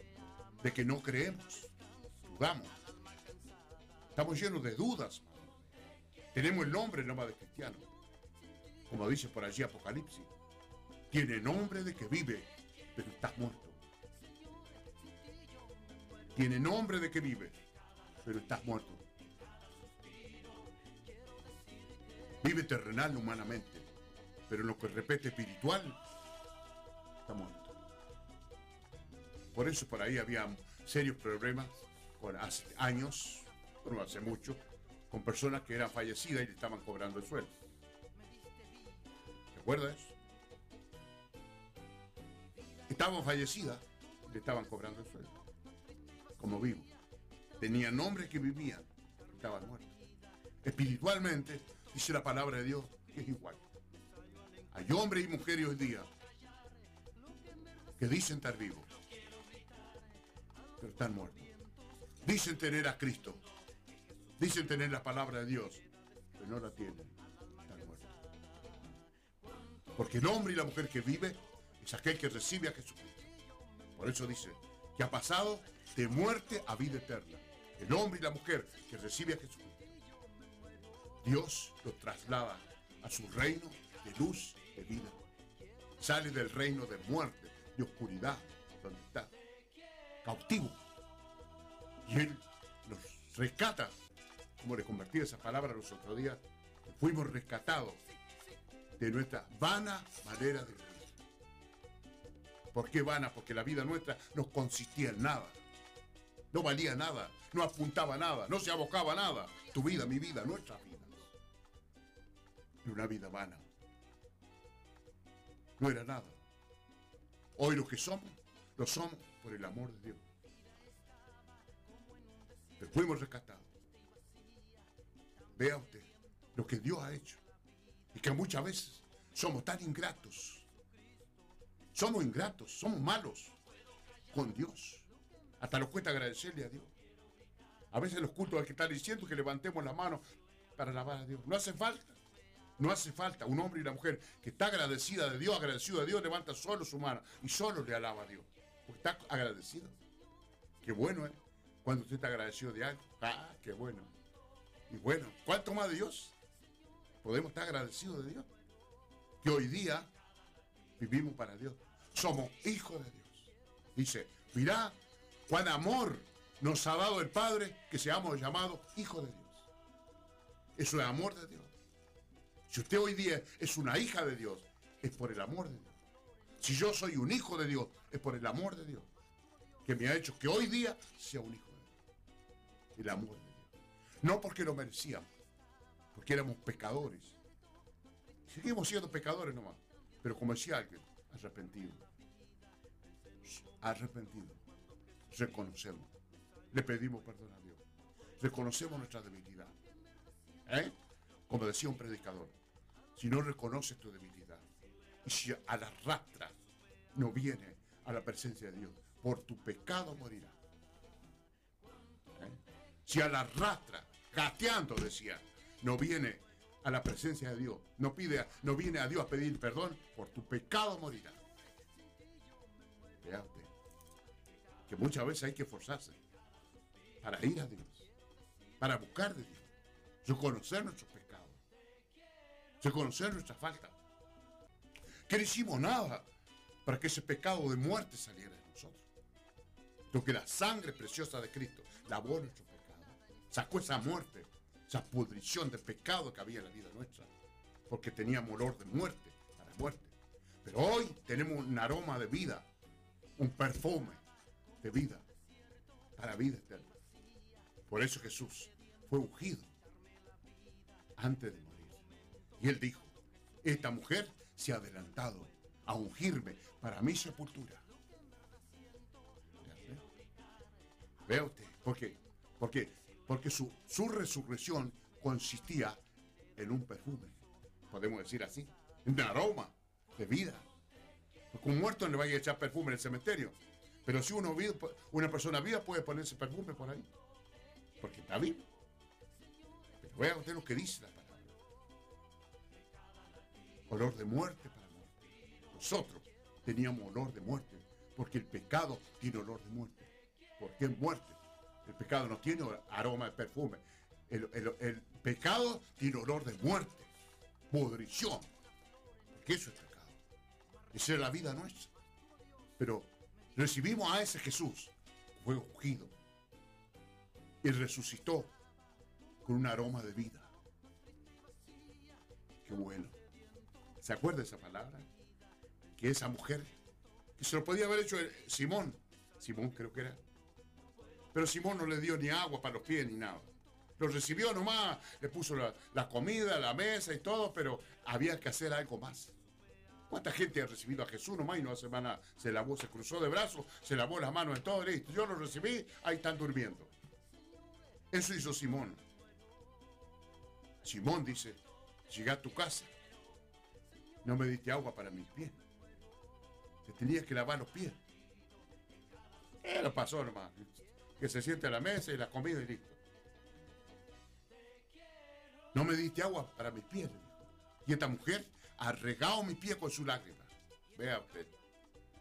De que no creemos. Dudamos. Estamos llenos de dudas. Tenemos el nombre nomás de cristiano. Como dice por allí Apocalipsis. Tiene nombre de que vive, pero estás muerto. Tiene nombre de que vive, pero estás muerto. Vive terrenal humanamente, pero en lo que repete espiritual, está muerto. Por eso por ahí había serios problemas con hace años, no hace mucho, con personas que eran fallecidas y le estaban cobrando el sueldo. ¿Te acuerdas? Estaban fallecidas y le estaban cobrando el sueldo. Como vivo. Tenían nombre que vivían, estaban muertos. Espiritualmente, dice la palabra de Dios, que es igual. Hay hombres y mujeres hoy día que dicen estar vivos, pero están muertos. Dicen tener a Cristo, dicen tener la palabra de Dios, pero no la tienen, están muertos. Porque el hombre y la mujer que vive es aquel que recibe a Jesucristo. Por eso dice que ha pasado de muerte a vida eterna. El hombre y la mujer que recibe a Jesucristo. Dios lo traslada a su reino de luz, de vida. Sale del reino de muerte, de oscuridad, donde está cautivo. Y Él nos rescata, como le convertí esa palabra los otros días, fuimos rescatados de nuestra vana manera de vivir. ¿Por qué vana? Porque la vida nuestra no consistía en nada. No valía nada, no apuntaba nada, no se abocaba nada. Tu vida, mi vida, nuestra vida. Era una vida vana. No era nada. Hoy lo que somos, lo somos por el amor de Dios. Pero fuimos rescatados. Vea usted lo que Dios ha hecho. Y que muchas veces somos tan ingratos. Somos ingratos, somos malos con Dios. Hasta nos cuesta agradecerle a Dios. A veces los cultos hay que estar diciendo que levantemos la mano para alabar a Dios. No hace falta. No hace falta. Un hombre y una mujer que está agradecida de Dios, agradecido de Dios, levanta solo su mano y solo le alaba a Dios. Porque está agradecido. Qué bueno, ¿eh? Cuando usted está agradecido de algo. Ah, qué bueno. Y bueno, ¿cuánto más de Dios? Podemos estar agradecidos de Dios. Que hoy día vivimos para Dios. Somos hijos de Dios. Dice, mirá cuán amor nos ha dado el Padre que seamos llamados hijos de Dios. Eso es amor de Dios. Si usted hoy día es una hija de Dios, es por el amor de Dios. Si yo soy un hijo de Dios, es por el amor de Dios. Que me ha hecho que hoy día sea un hijo de Dios. El amor de Dios. No porque lo merecíamos, porque éramos pecadores. Seguimos siendo pecadores nomás. Pero como decía alguien, arrepentido. Arrepentido. Reconocemos. Le pedimos perdón a Dios. Reconocemos nuestra debilidad. ¿Eh? Como decía un predicador, si no reconoces tu debilidad y si a la rastra no viene a la presencia de Dios, por tu pecado morirá. ¿Eh? Si a la rastra, gateando decía, no viene a la presencia de Dios, no pide, no viene a Dios a pedir perdón, por tu pecado morirá. Vea usted, que muchas veces hay que esforzarse para ir a Dios. para buscar de Dios, reconocer nuestros pecados, reconocer nuestras faltas. Que no hicimos nada para que ese pecado de muerte saliera de nosotros. Lo que la sangre preciosa de Cristo lavó nuestro pecado, sacó esa muerte, esa pudrición de pecado que había en la vida nuestra, porque teníamos olor de muerte, para muerte. Pero hoy tenemos un aroma de vida, un perfume de vida, para vida eterna. Por eso Jesús fue ungido antes de morir. Y él dijo, esta mujer se ha adelantado a ungirme para mi sepultura. Vea usted, ¿por qué? Porque, porque su, su resurrección consistía en un perfume, podemos decir así, un aroma de vida. Porque un muerto no le vaya a echar perfume en el cementerio. Pero si uno vivo, una persona viva puede ponerse perfume por ahí. Porque está vivo. Pero vea usted lo que dice la palabra. Olor de muerte para muerte. Nosotros teníamos olor de muerte. Porque el pecado tiene olor de muerte. Porque es muerte. El pecado no tiene aroma de perfume. El, pecado tiene olor de muerte. Pudrición. Porque eso es pecado. Esa es la vida nuestra. Pero recibimos a ese Jesús. Fue ungido. Y resucitó con un aroma de vida. Qué bueno. ¿Se acuerda esa palabra? Que esa mujer, que se lo podía haber hecho Simón. Simón creo que era. Pero Simón no le dio ni agua para los pies ni nada. Lo recibió nomás, le puso la, comida, la mesa y todo, pero había que hacer algo más. ¿Cuánta gente ha recibido a Jesús nomás y no hace semana se lavó, se cruzó de brazos, se lavó las manos en todo, listo? Yo lo recibí, ahí están durmiendo. Eso hizo Simón. Simón dice, llegué a tu casa, no me diste agua para mis pies. Te tenías que lavar los pies. Eh, lo pasó nomás. Que se siente a la mesa y la comida y listo. No me diste agua para mis pies. Y esta mujer ha regado mis pies con su lágrima. Vea usted.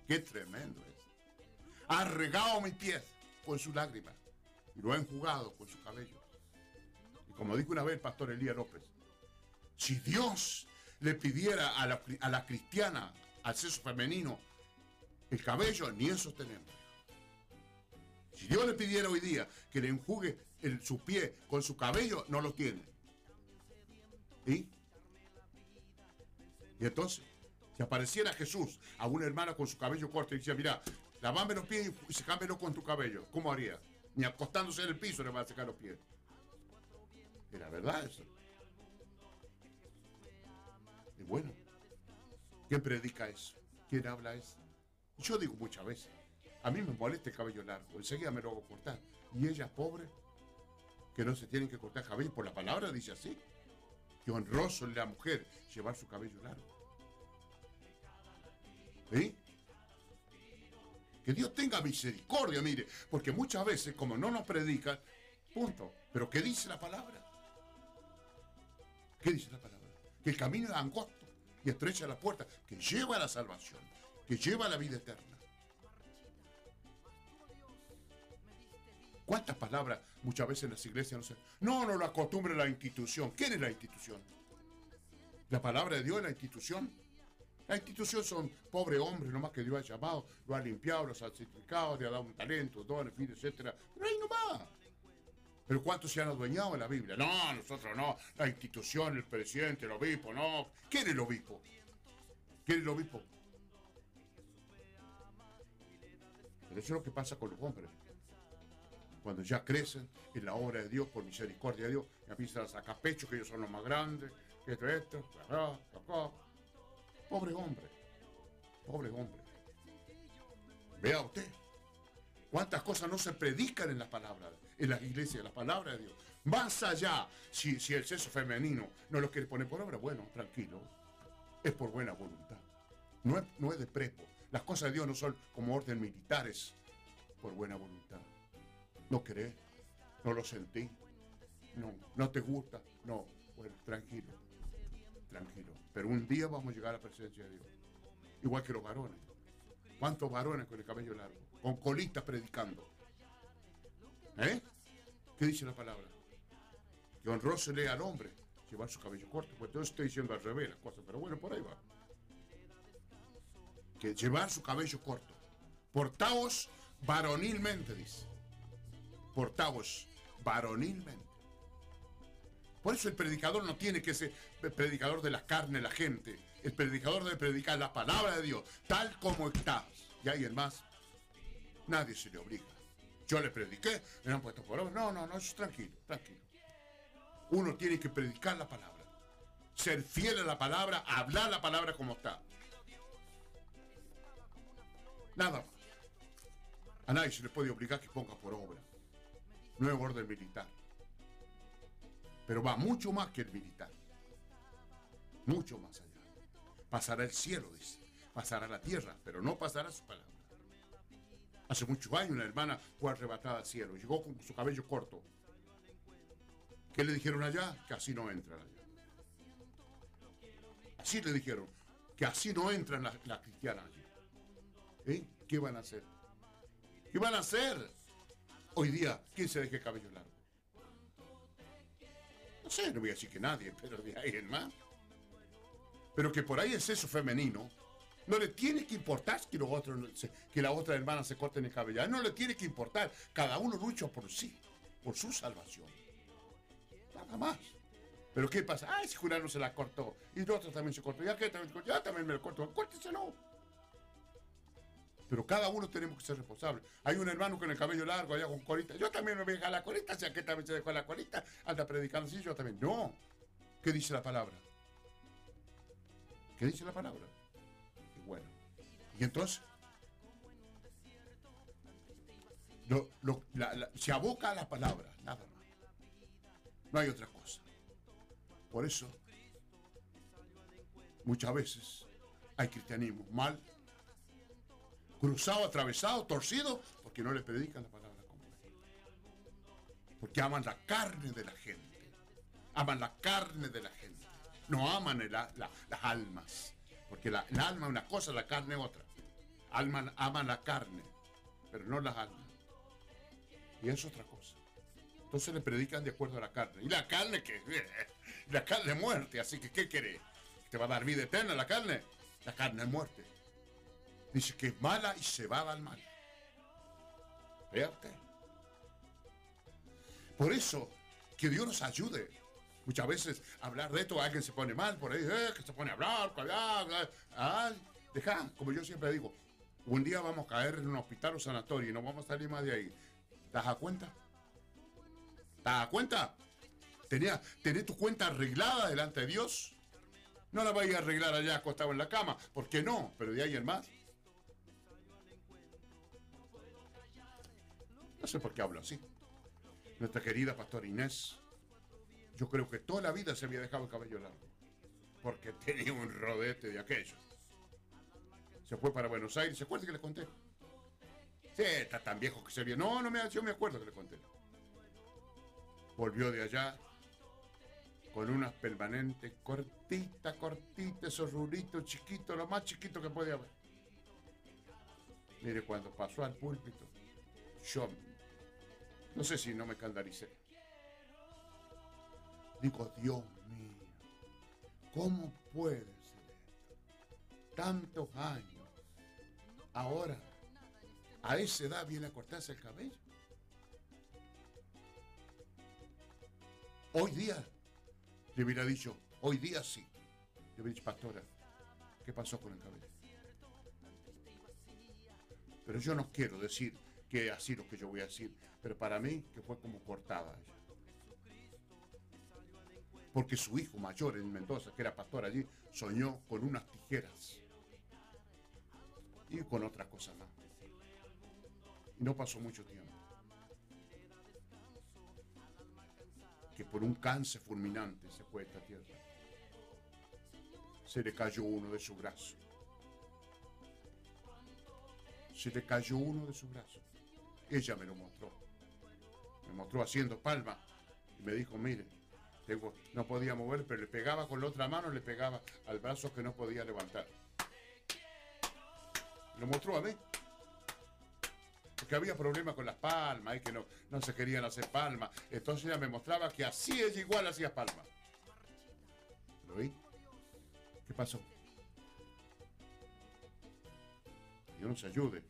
Qué tremendo es. Ha regado mis pies con su lágrima. Y lo ha enjugado con su cabello. Y como dijo una vez el pastor Elías López, si Dios le pidiera a la, a la cristiana, al sexo femenino, el cabello, ni eso tenemos. Si Dios le pidiera hoy día que le enjugue su pie con su cabello, no lo tiene. ¿Y? Y entonces, si apareciera Jesús a una hermana con su cabello corto y decía, mira, lavame los pies y secámelo con tu cabello, ¿cómo haría? Ni acostándose en el piso le va a secar los pies. Era verdad eso. Y bueno, ¿quién predica eso? ¿Quién habla eso? Yo digo muchas veces, a mí me molesta el cabello largo, enseguida me lo hago cortar. Y ella pobre, que no se tienen que cortar cabello, por la palabra dice así, que honroso es la mujer llevar su cabello largo. ¿Sí? Que Dios tenga misericordia, mire, porque muchas veces, como no nos predican, punto. Pero ¿qué dice la palabra? ¿Qué dice la palabra? Que el camino es angosto y estrecha la puerta, que lleva a la salvación, que lleva a la vida eterna. ¿Cuántas palabras muchas veces en las iglesias no se... No, no lo acostumbre la institución. ¿Quién es la institución? La palabra de Dios es la institución. La institución son pobres hombres nomás que Dios ha llamado, lo ha limpiado, los ha santificado, le ha dado un talento, dones, fin, etcétera. Pero ahí nomás. Pero ¿cuántos se han adueñado en la Biblia? No, nosotros no. La institución, el presidente, el obispo, no. ¿Quién es el obispo? ¿Quién es el obispo? Pero eso es lo que pasa con los hombres. Cuando ya crecen en la obra de Dios, por misericordia de Dios, y empiezan a sacar pecho que ellos son los más grandes, esto, esto, acá. Pobre hombre. Pobre hombre. Vea usted. ¿Cuántas cosas no se predican en las palabras, en las iglesias, en la palabra de Dios? Más allá, si, si el sexo femenino no lo quiere poner por obra, bueno, tranquilo. Es por buena voluntad. No es, no es de prepo. Las cosas de Dios no son como orden militares por buena voluntad. No querés, no lo sentí, no, no te gusta, no. Bueno, tranquilo, tranquilo. Pero un día vamos a llegar a la presencia de Dios. Igual que los varones. ¿Cuántos varones con el cabello largo? Con colitas predicando. ¿Eh? ¿Qué dice la palabra? Que honroso le al hombre llevar su cabello corto. Pues yo estoy diciendo al revés las cosas, pero bueno, por ahí va. Que llevar su cabello corto. Portaos varonilmente, dice. Portaos varonilmente. Por eso el predicador no tiene que ser el predicador de la carne, la gente. El predicador debe predicar la palabra de Dios, tal como está. Y alguien más, nadie se le obliga. Yo le prediqué, me han puesto por obra. No, no, no, eso es tranquilo, tranquilo. Uno tiene que predicar la palabra. Ser fiel a la palabra, hablar la palabra como está. Nada más. A nadie se le puede obligar que ponga por obra. Nuevo orden militar. Pero va mucho más que el militar. Mucho más allá. Pasará el cielo, dice. Pasará la tierra, pero no pasará su palabra. Hace muchos años una hermana fue arrebatada al cielo. Llegó con su cabello corto. ¿Qué le dijeron allá? Que así no entran allá. Así le dijeron. Que así no entran las, las cristianas allí. ¿Eh? ¿Qué van a hacer? ¿Qué van a hacer? Hoy día, ¿quién se deje cabello largo? No sé, no voy a decir que nadie, pero de ahí en más. Pero que por ahí el sexo femenino no le tiene que importar que, la otra hermana se corten el cabello. No le tiene que importar. Cada uno lucha por sí, por su salvación. Nada más. Pero ¿qué pasa? Ah, ese jurado se la cortó. Y el otro también se cortó. Ya que también se cortó. Ya también me lo cortó. Córteselo. Pero cada uno tenemos que ser responsables. Hay un hermano con el cabello largo allá con colita. Yo también me voy a dejar la colita. Si aquel también se dejó la colita, anda predicando así, yo también. No. ¿Qué dice la palabra? ¿Qué dice la palabra? Bueno. Y entonces. se aboca a la palabra, nada más. No hay otra cosa. Por eso, muchas veces hay cristianismo mal, cruzado, atravesado, torcido, porque no le predican la palabra completa. Porque aman la carne de la gente. Aman la carne de la gente. No aman el las almas. Porque la, el alma es una cosa, la carne es otra. Alman, aman la carne, pero no las almas. Y es otra cosa. Entonces le predican de acuerdo a la carne. ¿Y la carne qué? La carne es muerte, así que ¿qué querés? ¿Te va a dar vida eterna la carne? La carne es muerte. Dice que es mala y se va al mal. Usted. Por eso, que Dios nos ayude. Muchas veces hablar de esto, alguien se pone mal por ahí, eh, que se pone a hablar, hablar, hablar. Ay, deja, como yo siempre digo, un día vamos a caer en un hospital o sanatorio y no vamos a salir más de ahí. ¿Te das cuenta? ¿Te das cuenta? ¿Tenía, ¿Tenés tu cuenta arreglada delante de Dios? No la vais a arreglar allá acostado en la cama. ¿Por qué no? Pero de ahí en más. No sé por qué hablo así. Nuestra querida pastora Inés, yo creo que toda la vida se había dejado el cabello largo. Porque tenía un rodete de aquello. Se fue para Buenos Aires. ¿Se acuerda que le conté? Sí, está tan viejo que se vio. No, no me, yo me acuerdo que le conté. Volvió de allá con unas permanentes cortita, cortita, esos rulitos chiquitos, lo más chiquito que puede haber. Mire, cuando pasó al púlpito, yo no sé si no me escandalicé. Digo, Dios mío, ¿cómo puede ser esto? Tantos años. Ahora, a esa edad viene a cortarse el cabello. Hoy día, le hubiera dicho, hoy día sí. Le hubiera dicho, pastora, ¿qué pasó con el cabello? Pero yo no quiero decir que así lo que yo voy a decir, pero para mí que fue como cortada ella. Porque su hijo mayor en Mendoza, que era pastor allí, soñó con unas tijeras y con otra cosa más. No pasó mucho tiempo. Que por un cáncer fulminante se fue esta tierra. Se le cayó uno de su brazo. Se le cayó uno de su brazo. Ella me lo mostró. Me mostró haciendo palma. Y me dijo, mire, no podía mover, pero le pegaba con la otra mano, le pegaba al brazo que no podía levantar. Lo mostró a mí. porque había problemas con las palmas y que no, no se querían hacer palmas. Entonces ella me mostraba que así ella igual hacía palmas. ¿Lo vi? ¿Qué pasó? Dios nos ayude,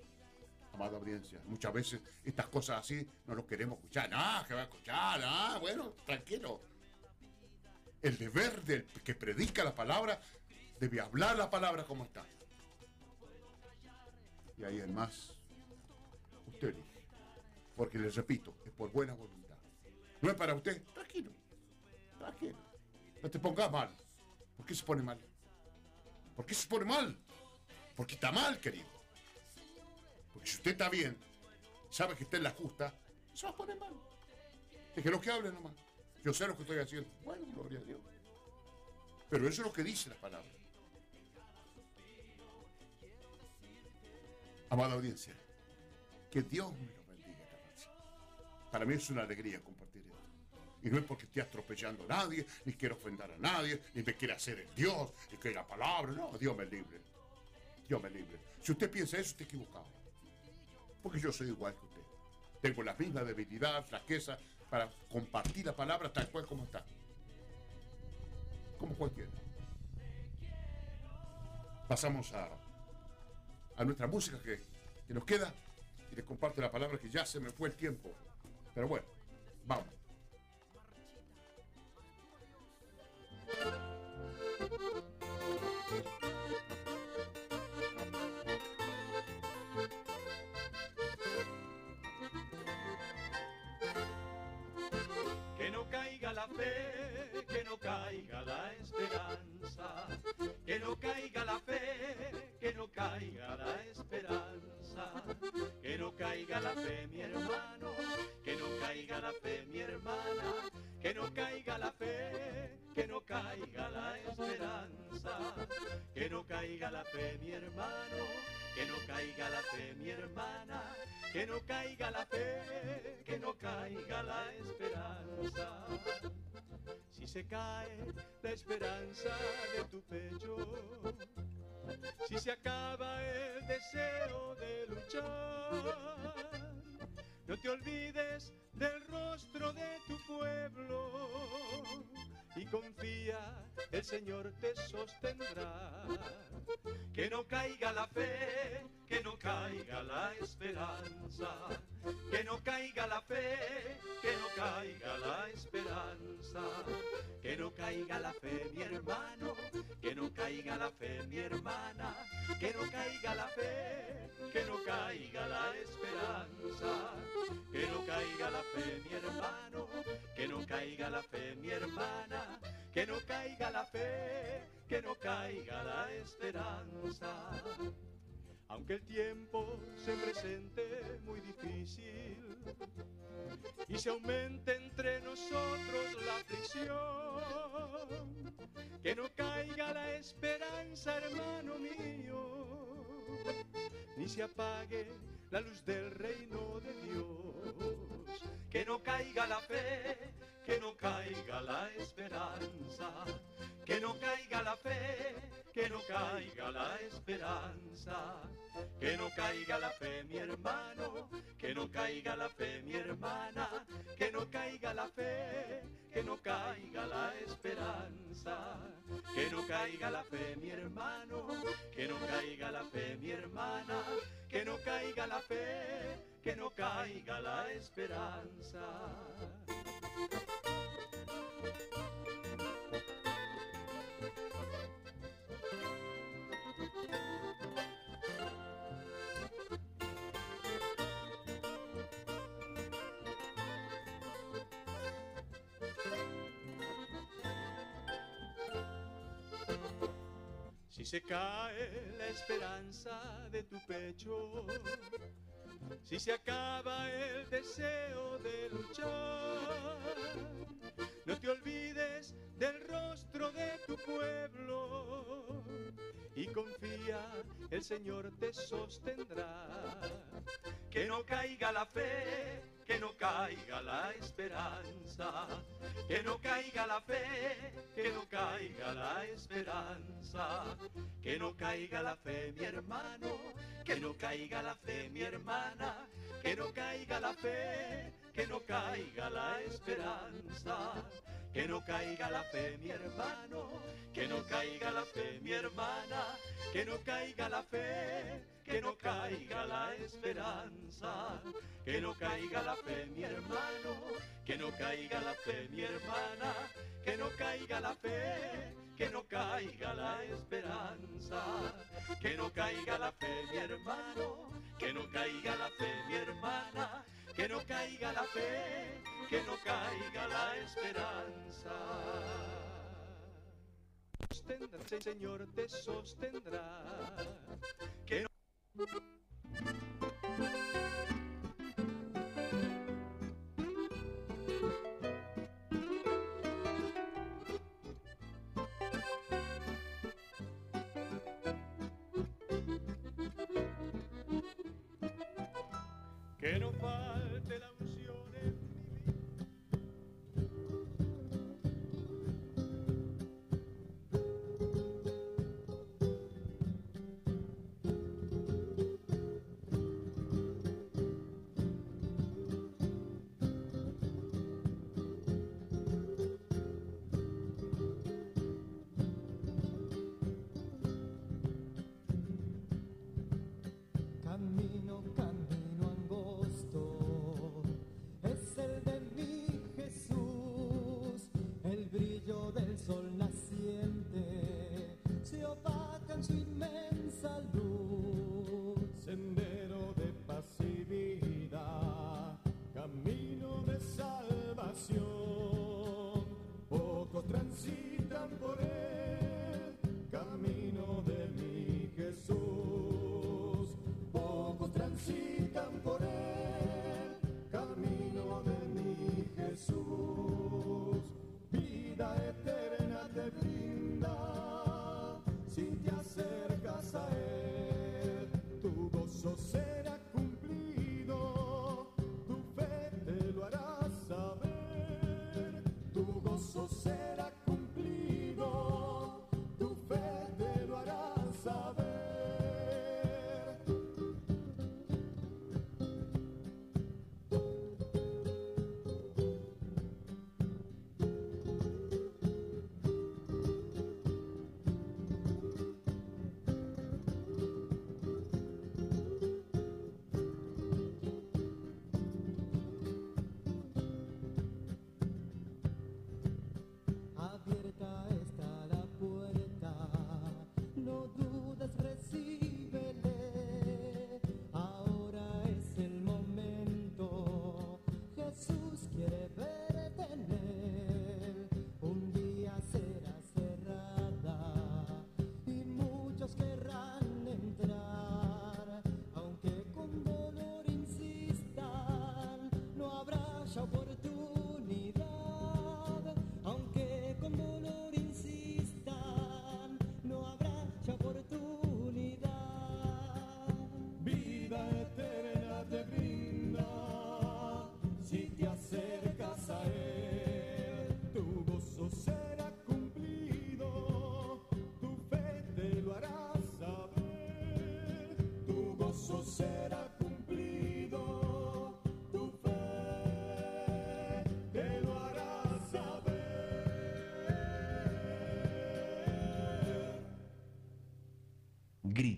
amada audiencia. Muchas veces estas cosas así no lo queremos escuchar. Ah, que va a escuchar. Ah, bueno, tranquilo. El deber del que predica la palabra debe hablar la palabra como está. Y ahí además, usted elige. Porque les repito, es por buena voluntad. No es para usted. Tranquilo. Tranquilo. No te pongas mal. ¿Por qué se pone mal? ¿Por qué se pone mal? Porque está mal, querido. Porque si usted está bien, sabe que está en la justa, se va a poner mal. Es que lo que hable nomás. Yo sé lo que estoy haciendo. Bueno, gloria a Dios. Pero eso es lo que dice la palabra. Amada audiencia, que Dios me lo bendiga. Para mí es una alegría compartir esto. Y no es porque esté atropellando a nadie, ni quiero ofender a nadie, ni me quiera hacer el Dios, y que la palabra, no, Dios me libre. Dios me libre. Si usted piensa eso, está equivocado. Porque yo soy igual que usted. Tengo la misma debilidad, flaqueza, para compartir la palabra tal cual como está. Como cualquiera. Pasamos a, a nuestra música que, que nos queda y les comparto la palabra que ya se me fue el tiempo. Pero bueno, vamos.
La fe, que no caiga la esperanza, que no caiga la fe, que no caiga la esperanza, que no caiga la fe, mi hermano, que no caiga la fe, mi hermana, que no caiga la fe, que no caiga la esperanza, que no caiga la fe, mi hermano, que no caiga la fe, mi hermana, que no caiga la fe, que no caiga la esperanza. Si se cae la esperanza de tu pecho, si se acaba el deseo de luchar, no te olvides del rostro de tu pueblo y confía, el Señor te sostendrá. Que no caiga la fe, que no caiga la esperanza, que no caiga la fe, que no caiga la esperanza, que no caiga la fe, mi hermano, caiga la fe, mi hermana, que no caiga la fe, que no caiga la esperanza, que no caiga la fe, mi hermano, que no caiga la fe, mi hermana, que no caiga la fe, que no caiga la esperanza. Aunque el tiempo se presente muy difícil y se aumente entre nosotros la aflicción, que no caiga la esperanza, hermano mío, ni se apague la luz del reino de Dios, que no caiga la fe, que no caiga la esperanza, que no caiga la fe, que no caiga la esperanza, que no caiga la fe, mi hermano, que no caiga la fe, mi hermana, que no caiga la fe, que no caiga la esperanza, que no caiga la fe, mi hermano, que no caiga la fe, mi hermana, que no caiga la fe, que no caiga la esperanza. Se cae la esperanza de tu pecho, si se acaba el deseo de luchar, no te olvides del rostro de tu pueblo y confía, el Señor te sostendrá. Que no caiga la fe, que no caiga la esperanza, que no caiga la fe, que no caiga la esperanza, que no caiga la fe, mi hermano, que no caiga la fe, mi hermana, que no caiga la fe, que no caiga la esperanza, que no caiga la fe, mi hermano, que no caiga la fe, mi hermana, que no caiga la fe, que no caiga la esperanza, que no caiga la fe, mi hermano, que no caiga la fe, mi hermana, que no caiga la fe, que no caiga la esperanza, que no caiga la fe, mi hermano, que no caiga la fe, mi hermana, que no caiga la fe, que no caiga la esperanza. Sostendrá, Señor, te sostendrá. Que no...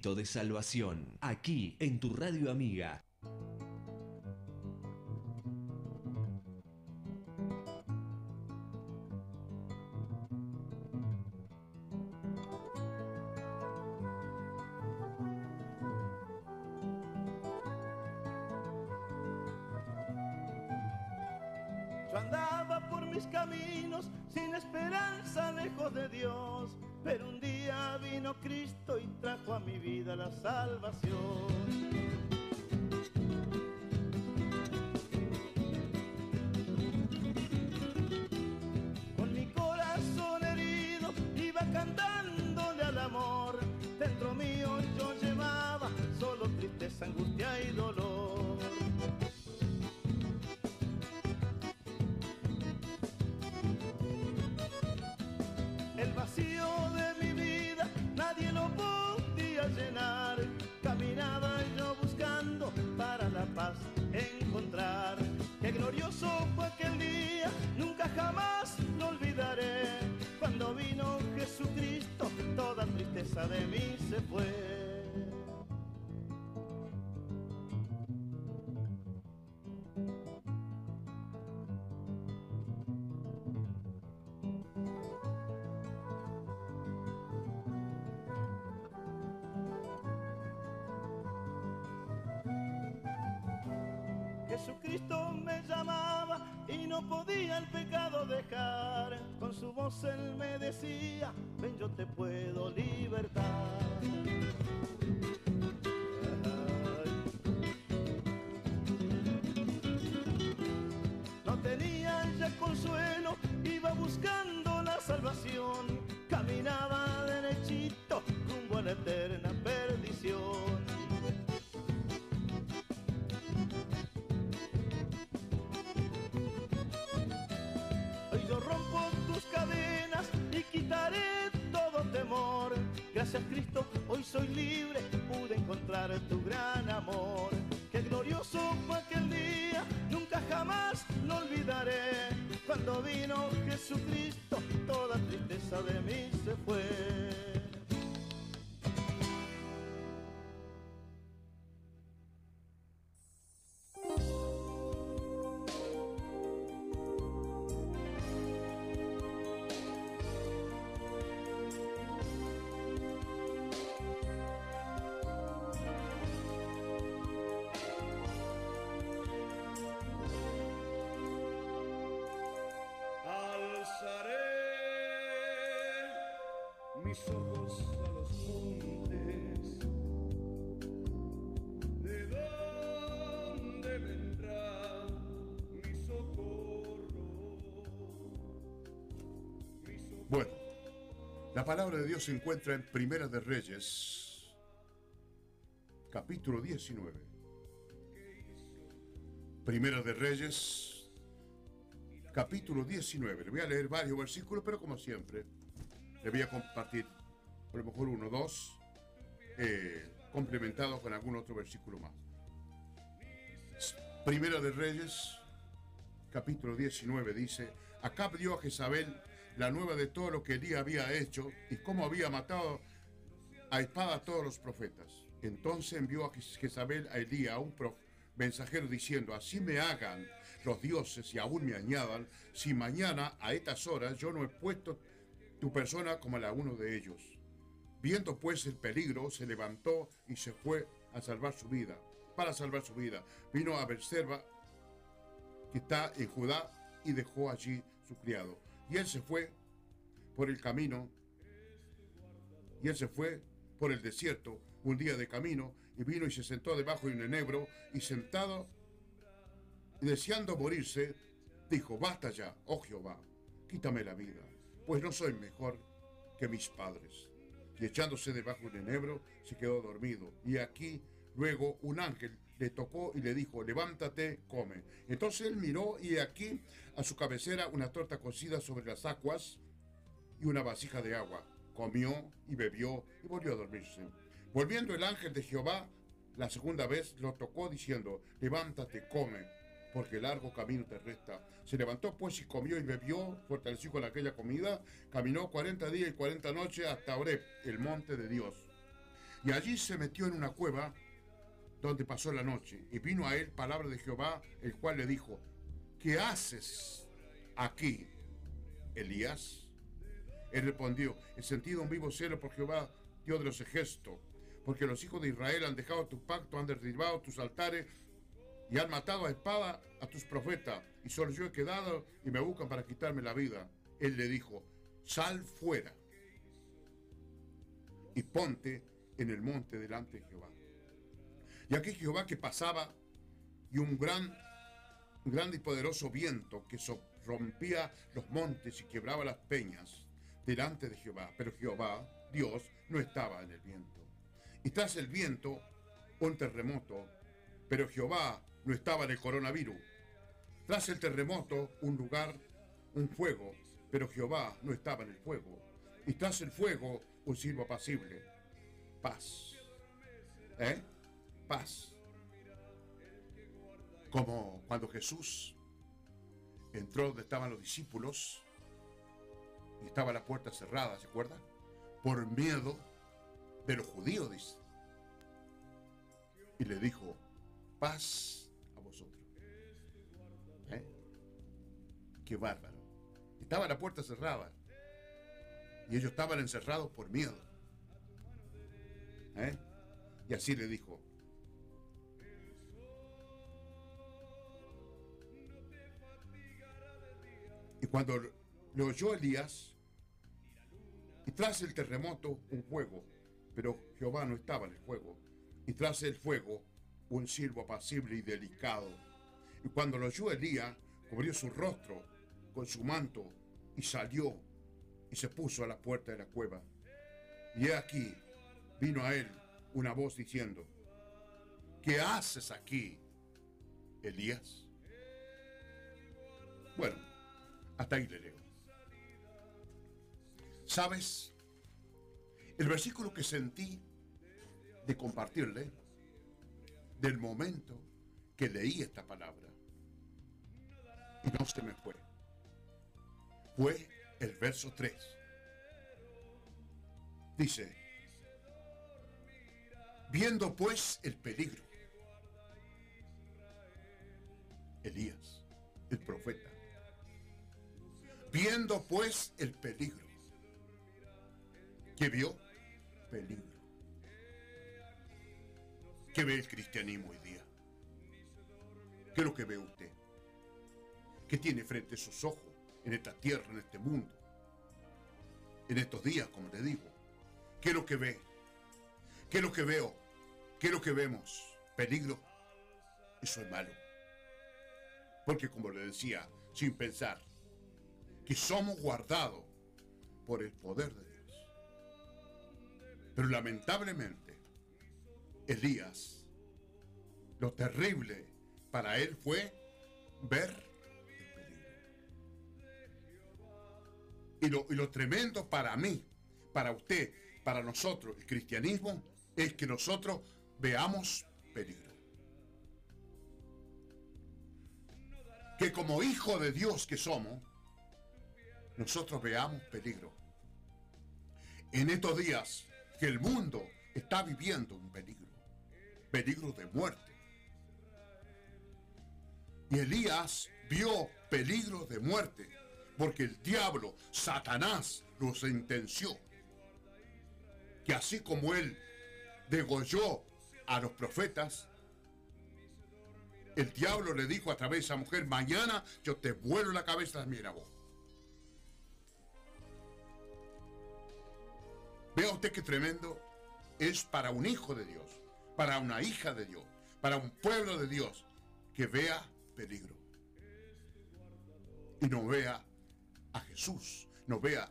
De salvación,
aquí en tu radio amiga.
Salvación. De mí se fue. Jesucristo me llamaba y no podía el pecado dejar. Con su voz él me decía, ven yo te puedo tenía ya consuelo, iba buscando la salvación. La
palabra de Dios se encuentra en Primera de Reyes, capítulo 19. Primera de Reyes, capítulo 19. Le voy a leer varios versículos, pero como siempre, le voy a compartir a lo mejor uno o dos, eh, complementados con algún otro versículo más. Primera de Reyes, capítulo 19 dice, Acab dio a Jezabel la nueva de todo lo que Elías había hecho y cómo había matado a espada a todos los profetas. Entonces envió a Jez- Jezabel a Elías, a un mensajero, diciendo, así me hagan los dioses y aún me añadan, si mañana a estas horas yo no he puesto tu persona como la uno de ellos. Viendo pues el peligro, se levantó y se fue a salvar su vida. Para salvar su vida, vino a Beersheba, que está en Judá, y dejó allí su criado. Y él se fue por el camino, y él se fue por el desierto un día de camino, y vino y se sentó debajo de un enebro, y sentado, deseando morirse, dijo, basta ya, oh Jehová, quítame la vida, pues no soy mejor que mis padres. Y echándose debajo de un enebro, se quedó dormido. Y aquí luego un ángel le tocó y le dijo, levántate, come. Entonces él miró y aquí a su cabecera una torta cocida sobre las aguas y una vasija de agua. Comió y bebió y volvió a dormirse. Volviendo el ángel de Jehová la segunda vez lo tocó diciendo, levántate, come, porque largo camino te resta. Se levantó pues y comió y bebió, fortalecido con aquella comida, caminó cuarenta días y cuarenta noches hasta Oreb, el monte de Dios. Y allí se metió en una cueva donde pasó la noche. Y vino a él palabra de Jehová, el cual le dijo, ¿qué haces aquí, Elías? Él respondió, he sentido un vivo celo por Jehová, Dios de los ejércitos, porque los hijos de Israel han dejado tu pacto, han derribado tus altares y han matado a espada a tus profetas, y solo yo he quedado y me buscan para quitarme la vida. Él le dijo, sal fuera y ponte en el monte delante de Jehová. Y aquí Jehová que pasaba y un gran, grande y poderoso viento que rompía los montes y quebraba las peñas delante de Jehová. Pero Jehová, Dios, no estaba en el viento. Y tras el viento, un terremoto, pero Jehová no estaba en el coronavirus. Tras el terremoto, un lugar, un fuego, pero Jehová no estaba en el fuego. Y tras el fuego, un silbo apacible. Paz. ¿Eh? Paz. Como cuando Jesús entró donde estaban los discípulos y estaba la puerta cerrada, ¿se acuerdan? Por miedo de los judíos, dice. Y le dijo, paz a vosotros. ¿Eh? Qué bárbaro. Estaba la puerta cerrada. Y ellos estaban encerrados por miedo. ¿Eh? Y así le dijo. Y cuando lo oyó Elías, y tras el terremoto un fuego, pero Jehová no estaba en el fuego, y tras el fuego un silbo apacible y delicado. Y cuando lo oyó Elías, cubrió su rostro con su manto y salió y se puso a la puerta de la cueva. Y aquí, vino a él una voz diciendo, ¿qué haces aquí, Elías? Bueno, hasta ahí le leo. ¿Sabes? El versículo que sentí de compartirle, del momento que leí esta palabra, y no se me fue, fue el verso 3. Dice, viendo pues el peligro, Elías, el profeta, viendo pues el peligro, ¿qué vio? Peligro. ¿Qué ve el cristianismo hoy día? ¿Qué es lo que ve usted? ¿Qué tiene frente a sus ojos en esta tierra, en este mundo? En estos días, como le digo. ¿Qué es lo que ve? ¿Qué es lo que veo? ¿Qué es lo que vemos? Peligro. Eso es malo. Porque como le decía, sin pensar, que somos guardados por el poder de Dios. Pero lamentablemente, Elías, lo terrible para él fue ver el peligro. Y lo, y lo tremendo para mí, para usted, para nosotros, el cristianismo, es que nosotros veamos peligro. Que como hijo de Dios que somos, nosotros veamos peligro. En estos días que el mundo está viviendo un peligro, peligro de muerte. Y Elías vio peligro de muerte porque el diablo, Satanás, lo sentenció. Que así como él degolló a los profetas, el diablo le dijo a través de esa mujer, mañana yo te vuelo la cabeza también a vos. Vea usted qué tremendo es para un hijo de Dios, para una hija de Dios, para un pueblo de Dios que vea peligro. Y no vea a Jesús, no vea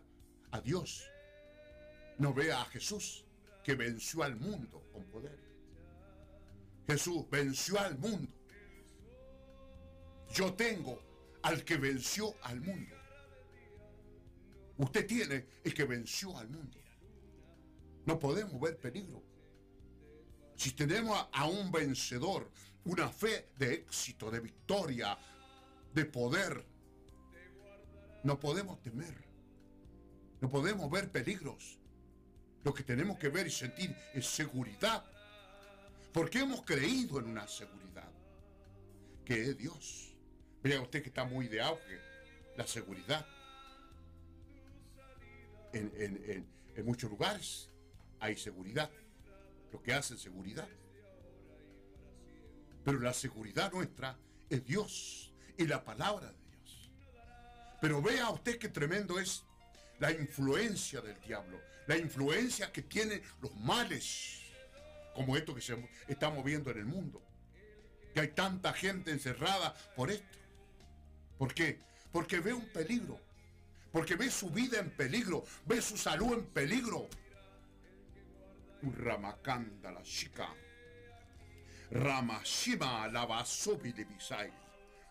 a Dios, no vea a Jesús que venció al mundo con poder. Jesús venció al mundo. Yo tengo al que venció al mundo. Usted tiene el que venció al mundo. No podemos ver peligro. Si tenemos a, un vencedor, una fe de éxito, de victoria, de poder, no podemos temer. No podemos ver peligros. Lo que tenemos que ver y sentir es seguridad. Porque hemos creído en una seguridad, que es Dios. Vea usted que está muy de auge la seguridad. En- en- en muchos lugares hay seguridad. Lo que hace seguridad. Pero la seguridad nuestra es Dios y la palabra de Dios. Pero vea usted qué tremendo es la influencia del diablo, la influencia que tienen los males, como esto que se estamos viendo en el mundo. Que hay tanta gente encerrada por esto. ¿Por qué? Porque ve un peligro. Porque ve su vida en peligro, ve su salud en peligro. Un ramacanda la chica. Ramashima lavasobi de bisai.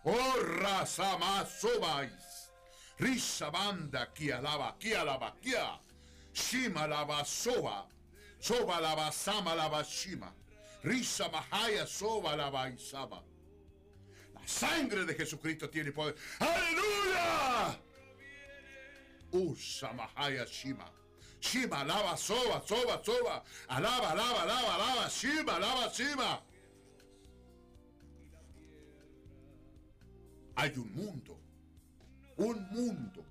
Oh rasama sobais. Risa banda ki alaba ki alaba kia. Shima lava soba. Soba lava sama lava shima. Risa mahaya soba lava isaba. La sangre de Jesucristo tiene poder. ¡Aleluya! Usa Mahaya Shima. Shima, alaba, soba, soba, soba. Alaba, alaba, alaba, alaba. Shima, alaba, Shima. Hay un mundo, un mundo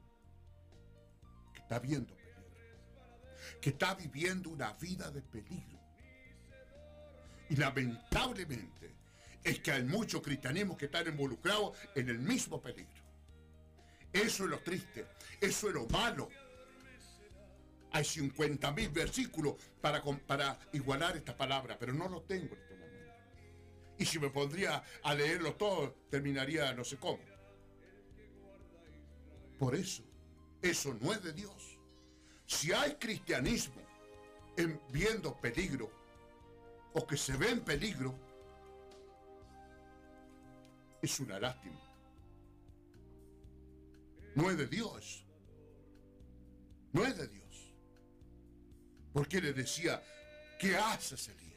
que está viendo peligro, que está viviendo una vida de peligro. Y lamentablemente es que hay muchos cristianismos que están involucrados en el mismo peligro. Eso es lo triste, eso es lo malo. Hay 50 mil versículos para, igualar esta palabra, pero no lo tengo en este momento. Y si me pondría a leerlo todo, terminaría no sé cómo. Por eso, eso no es de Dios. Si hay cristianismo en viendo peligro, o que se ve en peligro, es una lástima. No es de Dios. No es de Dios. Porque le decía, ¿qué haces, Elías?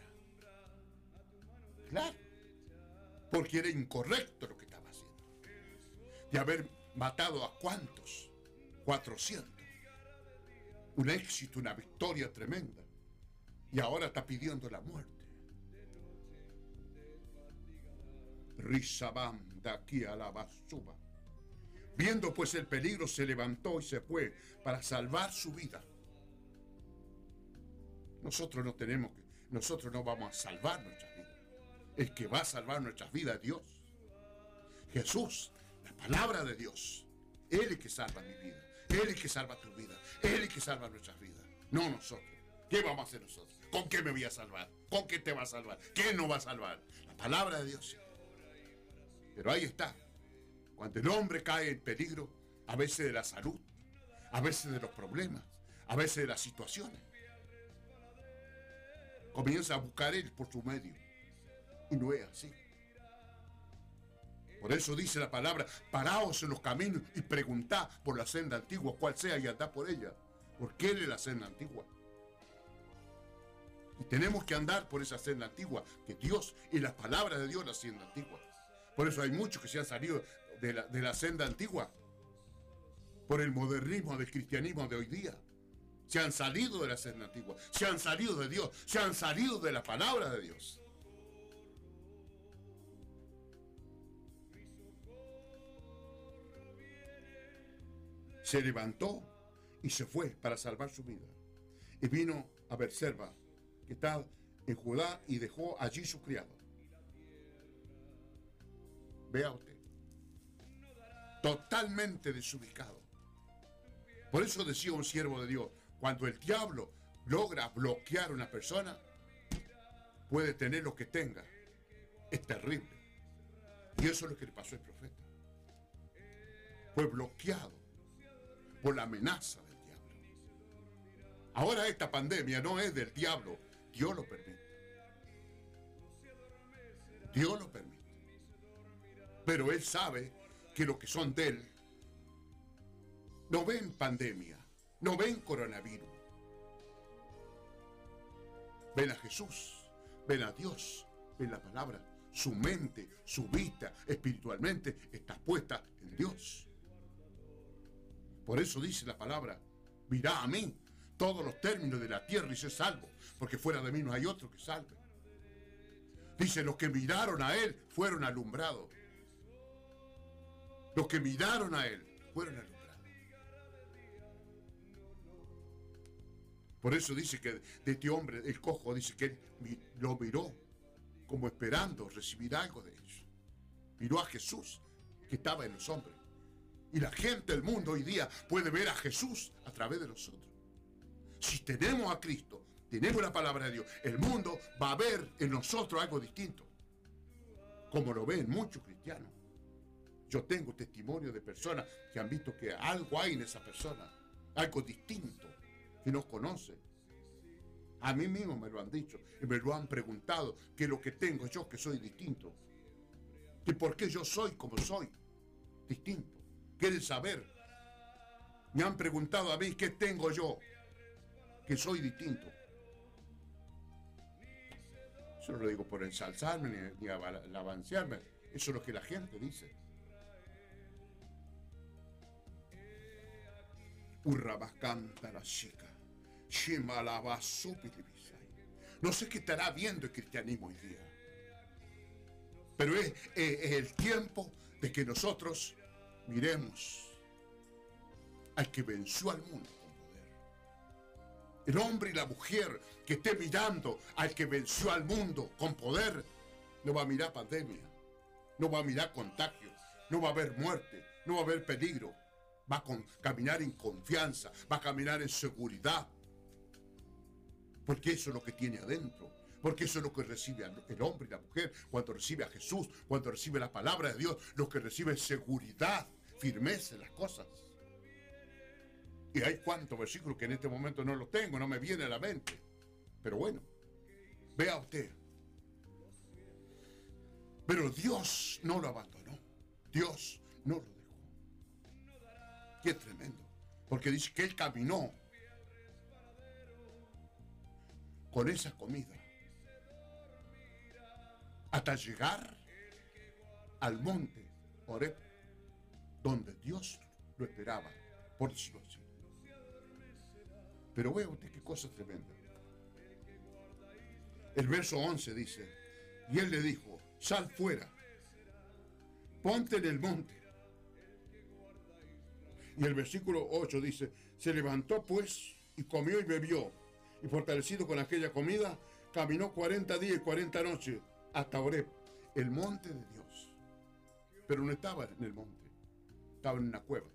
Claro. Porque era incorrecto lo que estaba haciendo. De haber matado a cuántos? 400. Un éxito, una victoria tremenda. Y ahora está pidiendo la muerte. Rizabam de aquí a la basura. Viendo pues el peligro, se levantó y se fue para salvar su vida. Nosotros no tenemos que, nosotros no vamos a salvar nuestras vidas. El que va a salvar nuestras vidas es Dios. Jesús, la palabra de Dios. Él es que salva mi vida. Él es el que salva tu vida. Él es el que salva nuestras vidas. No nosotros. ¿Qué vamos a hacer nosotros? ¿Con qué me voy a salvar? ¿Con qué te va a salvar? ¿Qué no va a salvar? La palabra de Dios. Pero ahí está. Cuando el hombre cae en peligro, a veces de la salud, a veces de los problemas, a veces de las situaciones, comienza a buscar él por su medio. Y no es así. Por eso dice la palabra, paraos en los caminos y preguntad por la senda antigua, cuál sea, y andad por ella. Porque él es la senda antigua. Y tenemos que andar por esa senda antigua, que Dios y la palabra de Dios la senda antigua. Por eso hay muchos que se han salido de la, de la senda antigua, por el modernismo del cristianismo de hoy día. Se han salido de la senda antigua, se han salido de Dios, se han salido de la palabra de Dios. Se levantó y se fue para salvar su vida. Y vino a Beersheba, que está en Judá, y dejó allí su criado. Vea usted. Totalmente desubicado. Por eso decía un siervo de Dios, cuando el diablo logra bloquear a una persona, puede tener lo que tenga. Es terrible. Y eso es lo que le pasó al profeta. Fue bloqueado por la amenaza del diablo. Ahora esta pandemia no es del diablo, Dios lo permite. Dios lo permite. Pero Él sabe que los que son de Él no ven pandemia, no ven coronavirus. Ven a Jesús, ven a Dios, ven la palabra. Su mente, su vista espiritualmente está puesta en Dios. Por eso dice la palabra, mirá a mí todos los términos de la tierra y sé salvo, porque fuera de mí no hay otro que salve. Dice, los que miraron a Él fueron alumbrados. Los que miraron a Él fueron alumbrados. Por eso dice que de este hombre, el cojo, dice que él lo miró como esperando recibir algo de ellos. Miró a Jesús que estaba en los hombres. Y la gente del mundo hoy día puede ver a Jesús a través de nosotros. Si tenemos a Cristo, tenemos la palabra de Dios, el mundo va a ver en nosotros algo distinto. Como lo ven muchos cristianos. Yo tengo testimonio de personas que han visto que algo hay en esa persona, algo distinto, que no conoce. A mí mismo me lo han dicho y me lo han preguntado, que lo que tengo yo que soy distinto. Que por qué yo soy como soy, distinto. Quieren saber. Me han preguntado a mí qué tengo yo, que soy distinto. Eso no lo digo por ensalzarme ni, alabanciarme. Eso es lo que la gente dice. Urrabas canta la chica. No sé qué estará viendo el cristianismo hoy día. Pero es, el tiempo de que nosotros miremos al que venció al mundo con poder. El hombre y la mujer que esté mirando al que venció al mundo con poder, no va a mirar pandemia, no va a mirar contagio, no va a haber muerte, no va a haber peligro. Va a caminar en confianza, va a caminar en seguridad. Porque eso es lo que tiene adentro. Porque eso es lo que recibe el hombre y la mujer cuando recibe a Jesús, cuando recibe la palabra de Dios, lo que recibe es seguridad, firmeza en las cosas. Y hay cuantos versículos que en este momento no los tengo, no me viene a la mente. Pero bueno, vea usted. Pero Dios no lo abandonó. Dios no lo dejó. Qué tremendo. Porque dice que Él caminó con esa comida hasta llegar al monte Oreb, donde Dios lo esperaba, por decirlo así. Pero vea usted qué cosa tremenda. El verso 11 dice, y él le dijo, sal fuera, ponte en el monte. Y el versículo 8 dice, se levantó pues y comió y bebió, y fortalecido con aquella comida, caminó 40 días y 40 noches hasta Oreb, el monte de Dios. Pero no estaba en el monte, estaba en una cueva.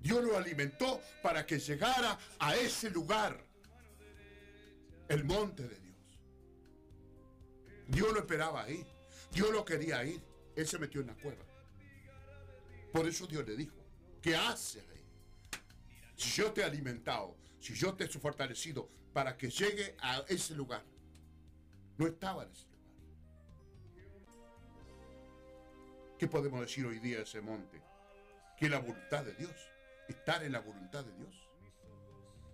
Dios lo alimentó para que llegara a ese lugar, el monte de Dios. Dios lo esperaba ahí. Dios lo quería ir. Él se metió en la cueva. Por eso Dios le dijo, ¿qué haces ahí? Si yo te he alimentado, si yo te he fortalecido para que llegue a ese lugar, no estaba en ese lugar. ¿Qué podemos decir hoy día de ese monte? Que la voluntad de Dios, estar en la voluntad de Dios,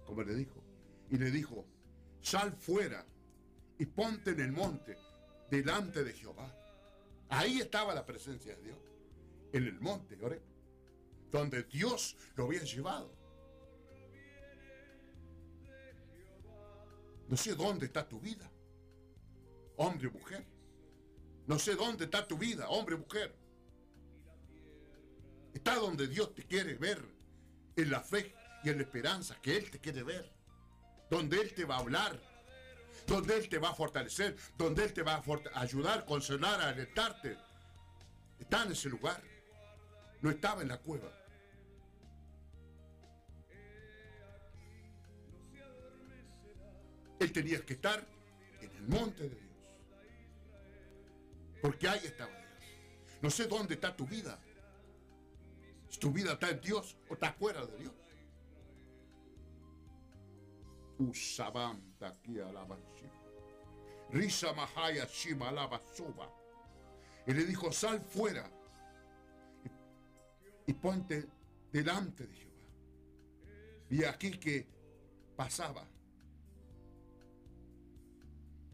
como le dijo. Y le dijo, sal fuera y ponte en el monte delante de Jehová. Ahí estaba la presencia de Dios, en el monte, Oreb, donde Dios lo había llevado. No sé dónde está tu vida, hombre o mujer. No sé dónde está tu vida, hombre o mujer. Está donde Dios te quiere ver, en la fe y en la esperanza que Él te quiere ver. Donde Él te va a hablar, donde Él te va a fortalecer, donde Él te va a ayudar, consolar, alentarte. Está en ese lugar. No estaba en la cueva. Él tenía que estar en el monte de Dios. Porque ahí estaba Dios. No sé dónde está tu vida. Si tu vida está en Dios o está fuera de Dios. Usabanta aquí alabanshi. Risa Mahaya Shima alaba suba. Y le dijo, sal fuera y, ponte delante de Jehová. Y aquí que pasaba.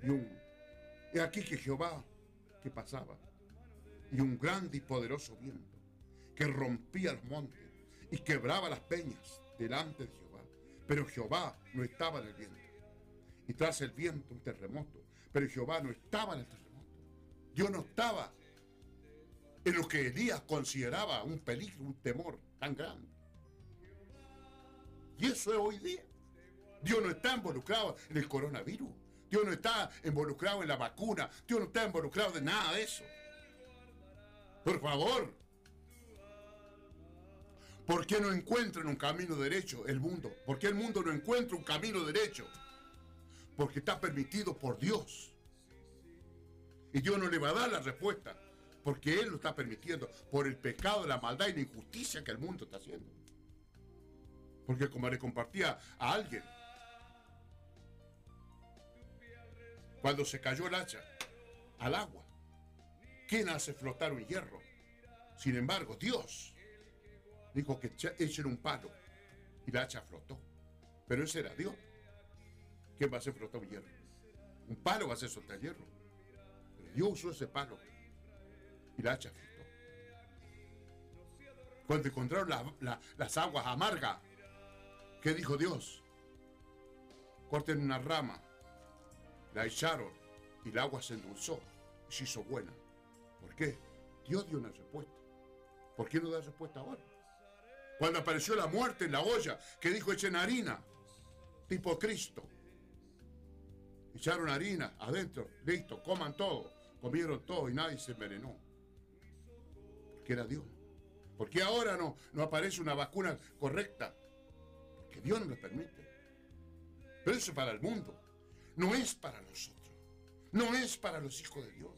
Y, un, aquí que Jehová que pasaba. Y un grande y poderoso viento que rompía los montes y quebraba las peñas delante de Jehová. Pero Jehová no estaba en el viento. Y tras el viento un terremoto. Pero Jehová no estaba en el terremoto. Dios no estaba en lo que Elías consideraba un peligro, un temor tan grande. Y eso es hoy día. Dios no está involucrado en el coronavirus. Dios no está involucrado en la vacuna. Dios no está involucrado de nada de eso. Por favor. ¿Por qué no encuentran un camino derecho el mundo? ¿Por qué el mundo no encuentra un camino derecho? Porque está permitido por Dios. Y Dios no le va a dar la respuesta. Porque Él lo está permitiendo por el pecado, la maldad y la injusticia que el mundo está haciendo. Porque como le compartía a alguien, cuando se cayó el hacha al agua, ¿quién hace flotar un hierro? Sin embargo, Dios dijo que echen un palo y la hacha flotó. Pero ese era Dios. ¿Quién va a hacer flotar un hierro? Un palo va a hacer soltar hierro. Pero Dios usó ese palo y la hacha. Cuando encontraron la- las aguas amargas, ¿qué dijo Dios? Corten una rama, la echaron y el agua se endulzó y se hizo buena. ¿Por qué? Dios dio una respuesta. ¿Por qué no da respuesta ahora? Cuando apareció la muerte en la olla, que dijo echen harina, tipo Cristo. Echaron harina adentro, listo, coman todo. Comieron todo y nadie se envenenó. Porque era Dios. ¿Por qué ahora no, no aparece una vacuna correcta? Porque Dios no lo permite. Pero eso es para el mundo. No es para nosotros. No es para los hijos de Dios.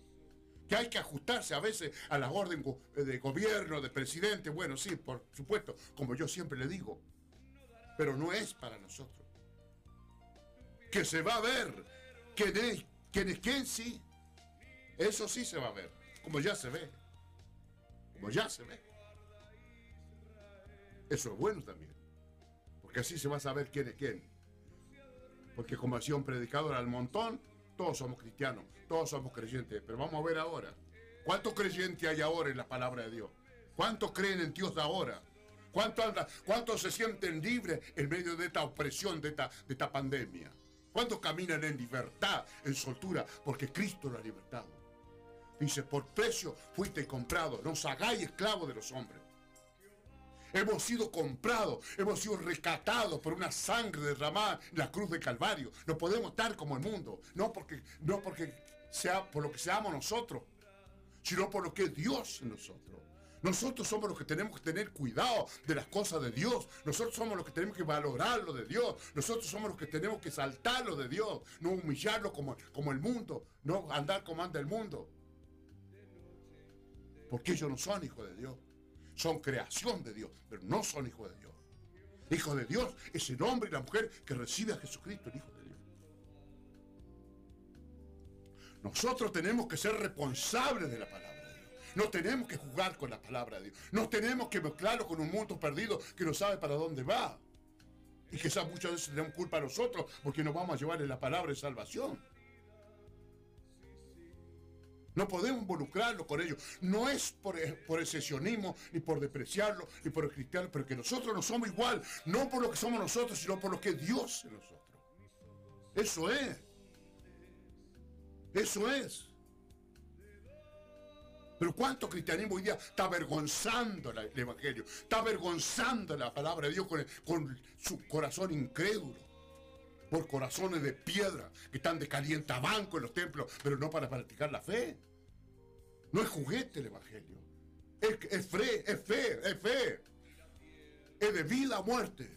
Que hay que ajustarse a veces a la orden go- de gobierno, de presidente. Bueno, sí, por supuesto, como yo siempre le digo. Pero no es para nosotros. Que se va a ver quién es quién, es quién sí. Eso sí se va a ver. Como ya se ve. Como ya se ve. Eso es bueno también. Porque así se va a saber quién es quién. Porque como hacía un predicador al montón, todos somos cristianos, todos somos creyentes. Pero vamos a ver ahora. ¿Cuántos creyentes hay ahora en la palabra de Dios? ¿Cuántos creen en Dios de ahora? ¿Cuántos, se sienten libres en medio de esta opresión, de esta, de esta pandemia? ¿Cuántos caminan en libertad, en soltura? Porque Cristo lo ha libertado. Dice, por precio fuiste comprado, no os hagáis esclavos de los hombres. Hemos sido comprados, hemos sido rescatados por una sangre derramada en la cruz de Calvario. No podemos estar como el mundo, no porque, no porque sea por lo que seamos nosotros, sino por lo que es Dios en nosotros. Nosotros somos los que tenemos que tener cuidado de las cosas de Dios. Nosotros somos los que tenemos que valorar lo de Dios. Nosotros somos los que tenemos que saltar lo de Dios. No humillarlo como, como el mundo. No andar como anda el mundo. Porque ellos no son hijos de Dios. Son creación de Dios, pero no son hijos de Dios. Hijo de Dios es el hombre y la mujer que recibe a Jesucristo, el Hijo de Dios. Nosotros tenemos que ser responsables de la palabra de Dios. No tenemos que jugar con la palabra de Dios. No tenemos que mezclarlo con un mundo perdido que no sabe para dónde va. Y quizás muchas veces tenemos culpa a nosotros porque no vamos a llevarle la palabra de salvación. No podemos involucrarlo con ellos. No es por, por el sesionismo, ni por despreciarlo, ni por el cristiano, pero que nosotros no somos igual. No por lo que somos nosotros, sino por lo que es Dios en nosotros. Eso es. Eso es. Pero cuánto cristianismo hoy día está avergonzando el Evangelio, está avergonzando la palabra de Dios con, con su corazón incrédulo, por corazones de piedra que están de calientabanco en los templos, pero no para practicar la fe. No es juguete el Evangelio, es, es fe, es fe, es fe, es de vida a muerte.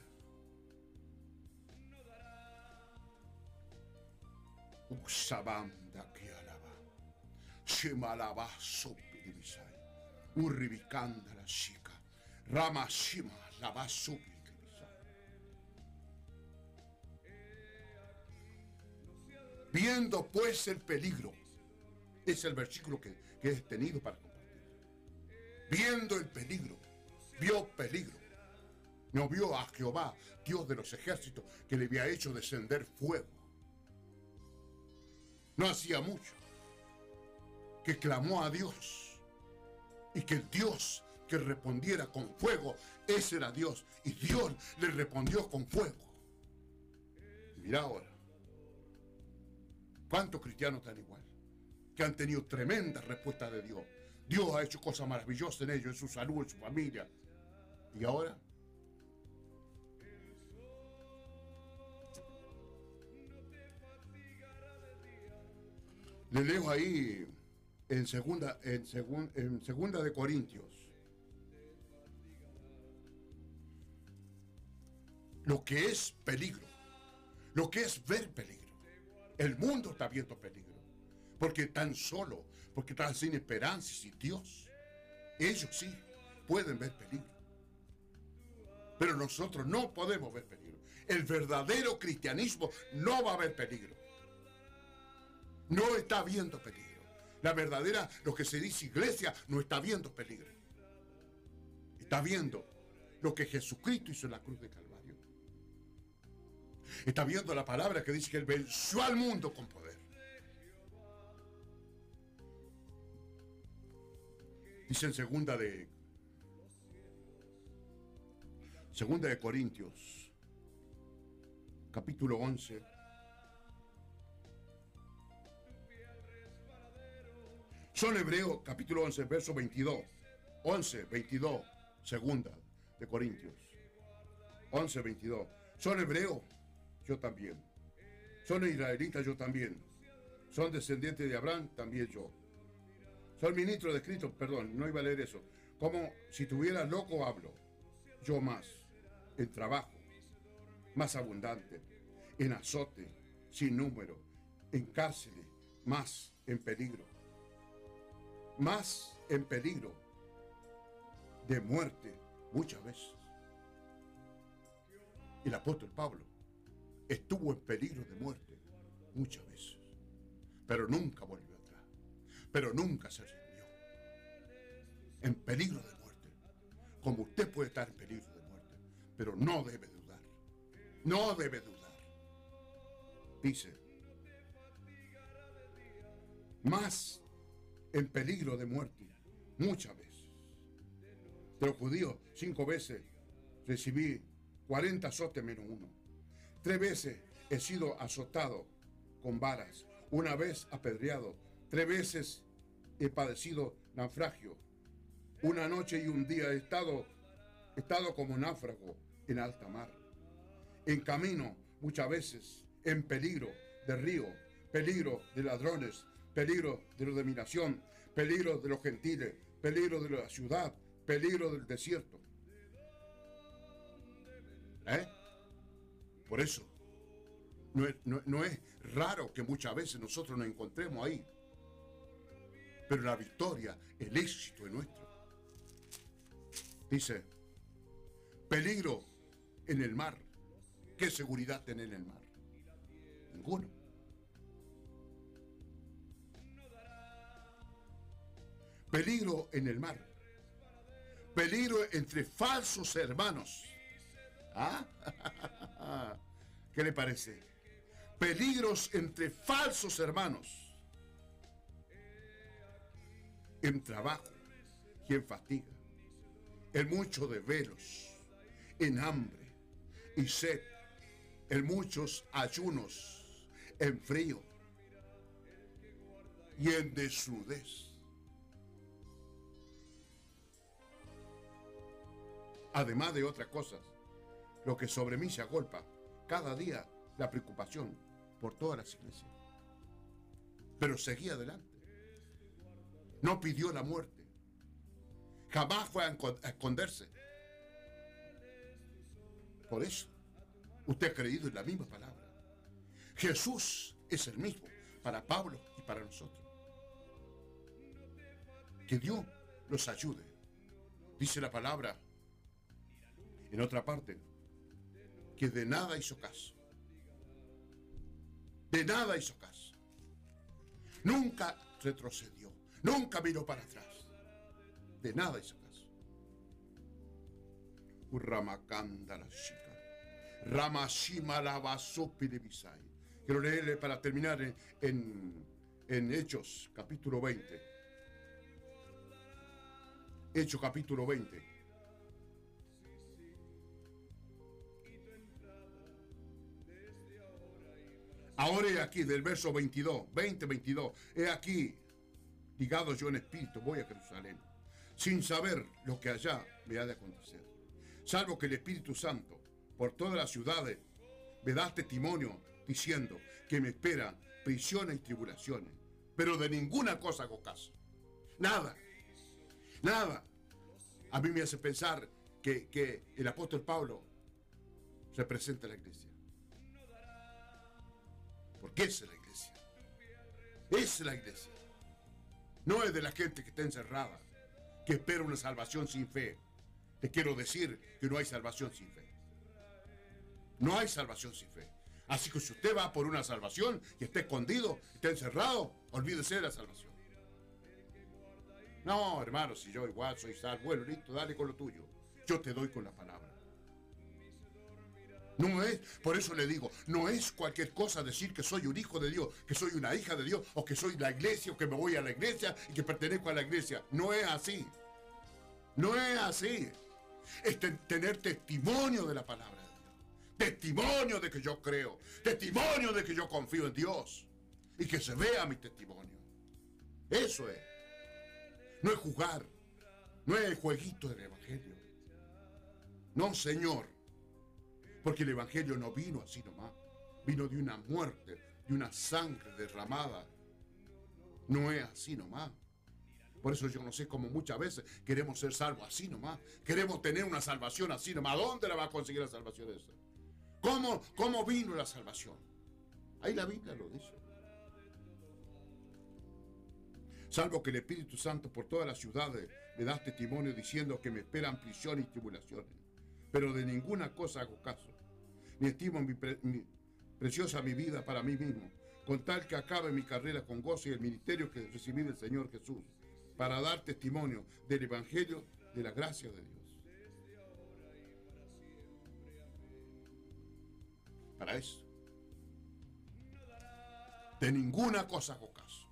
Usabanda que alaba. Shimalaba supiribisai. Urribicanda la chica. Rama shima lava. Viendo pues el peligro. Es el versículo que, que he tenido para compartir. Viendo el peligro. Vio peligro. No vio a Jehová, Dios de los ejércitos, que le había hecho descender fuego. No hacía mucho que clamó a Dios y que el Dios que respondiera con fuego, ese era Dios. Y Dios le respondió con fuego. Mira ahora, ¿cuántos cristianos están igual? Que han tenido tremendas respuestas de Dios. Dios ha hecho cosas maravillosas en ellos, en su salud, en su familia. Y ahora, le leo ahí en segunda, en, segun- en segunda de Corintios. Lo que es peligro, lo que es ver peligro. El mundo está viendo peligro, porque tan solo, porque están sin esperanza y sin Dios. Ellos sí pueden ver peligro. Pero nosotros no podemos ver peligro. El verdadero cristianismo no va a ver peligro. No está viendo peligro. La verdadera, lo que se dice iglesia, no está viendo peligro. Está viendo lo que Jesucristo hizo en la cruz de Calvario. Está viendo la palabra que dice que Él venció al mundo con poder. Dice en segunda de Segunda de Corintios, capítulo 11. Son Hebreos, capítulo 11, verso 22. 11, 22, segunda de Corintios. 11, 22. Son hebreos, yo también. Son israelitas, yo también. Son descendientes de Abraham, también yo. Son ministros de Cristo, perdón, no iba a leer eso. Como si tuviera loco hablo, yo más, en trabajo, más abundante, en azote, sin número, en cárceles, más en peligro, más en peligro de muerte muchas veces. El apóstol Pablo estuvo en peligro de muerte muchas veces, pero nunca volvió pero nunca se rindió. En peligro de muerte, como usted puede estar en peligro de muerte, pero no debe dudar, no debe dudar. Dice, más en peligro de muerte muchas veces. De los judíos, cinco veces recibí 40 azotes menos uno. Tres veces he sido azotado con varas, una vez apedreado, tres veces he padecido naufragio. Una noche y un día he estado, estado como náufrago en alta mar. En camino, muchas veces, en peligro de río, peligro de ladrones, peligro de la dominación, peligro de los gentiles, peligro de la ciudad, peligro del desierto. ¿Eh? Por eso, no es, no- no es raro que muchas veces nosotros nos encontremos ahí. Pero la victoria, el éxito es nuestro. Dice, peligro en el mar. ¿Qué seguridad tiene en el mar? Ninguno. Peligro en el mar. Peligro entre falsos hermanos. ¿Ah? ¿Qué le parece? Peligros entre falsos hermanos. En trabajo y en fatiga. En mucho de velos. En hambre y sed. En muchos ayunos. En frío. Y en desnudez. Además de otras cosas, lo que sobre mí se agolpa, cada día la preocupación por todas las iglesias. Pero seguía adelante. No pidió la muerte. Jamás fue a esconderse. Por eso, usted ha creído en la misma palabra. Jesús es el mismo para Pablo y para nosotros. Que Dios los ayude. Dice la palabra en otra parte, que de nada hizo caso. De nada hizo caso. Nunca retrocedió. Nunca miró para atrás. De nada hizo caso. Urramakanda la chica. Ramashima la de. Quiero leerle para terminar en, en, en Hechos capítulo 20. Hechos capítulo 20. Ahora he aquí, del verso 22, 20, 22, he aquí, ligado yo en espíritu, voy a Jerusalén, sin saber lo que allá me ha de acontecer. Salvo que el Espíritu Santo, por todas las ciudades, me da testimonio diciendo que me esperan prisiones y tribulaciones. Pero de ninguna cosa hago caso. Nada. Nada. A mí me hace pensar que, que el apóstol Pablo representa la iglesia. Porque es la iglesia. Es la iglesia. No es de la gente que está encerrada, que espera una salvación sin fe. Te quiero decir que no hay salvación sin fe. No hay salvación sin fe. Así que si usted va por una salvación y está escondido, está encerrado, olvídese de la salvación. No, hermano, si yo igual soy salvo, bueno, listo, dale con lo tuyo. Yo te doy con la palabra. No es, por eso le digo, no es cualquier cosa decir que soy un hijo de Dios, que soy una hija de Dios, o que soy la iglesia, o que me voy a la iglesia y que pertenezco a la iglesia. No es así. No es así. Es te- tener testimonio de la palabra de Dios. Testimonio de que yo creo. Testimonio de que yo confío en Dios. Y que se vea mi testimonio. Eso es. No es jugar. No es el jueguito del Evangelio. No, Señor. Porque el Evangelio no vino así nomás. Vino de una muerte, de una sangre derramada. No es así nomás. Por eso yo no sé cómo muchas veces queremos ser salvos así nomás. Queremos tener una salvación así nomás. ¿Dónde la va a conseguir la salvación esa? ¿Cómo, cómo vino la salvación? Ahí la Biblia lo dice. Salvo que el Espíritu Santo por todas las ciudades me da testimonio diciendo que me esperan prisión y tribulaciones. Pero de ninguna cosa hago caso. Ni estimo mi, pre- mi- preciosa mi vida para mí mismo, con tal que acabe mi carrera con gozo y el ministerio que recibí del Señor Jesús, para dar testimonio del Evangelio de la gracia de Dios. Para eso. De ninguna cosa hago caso.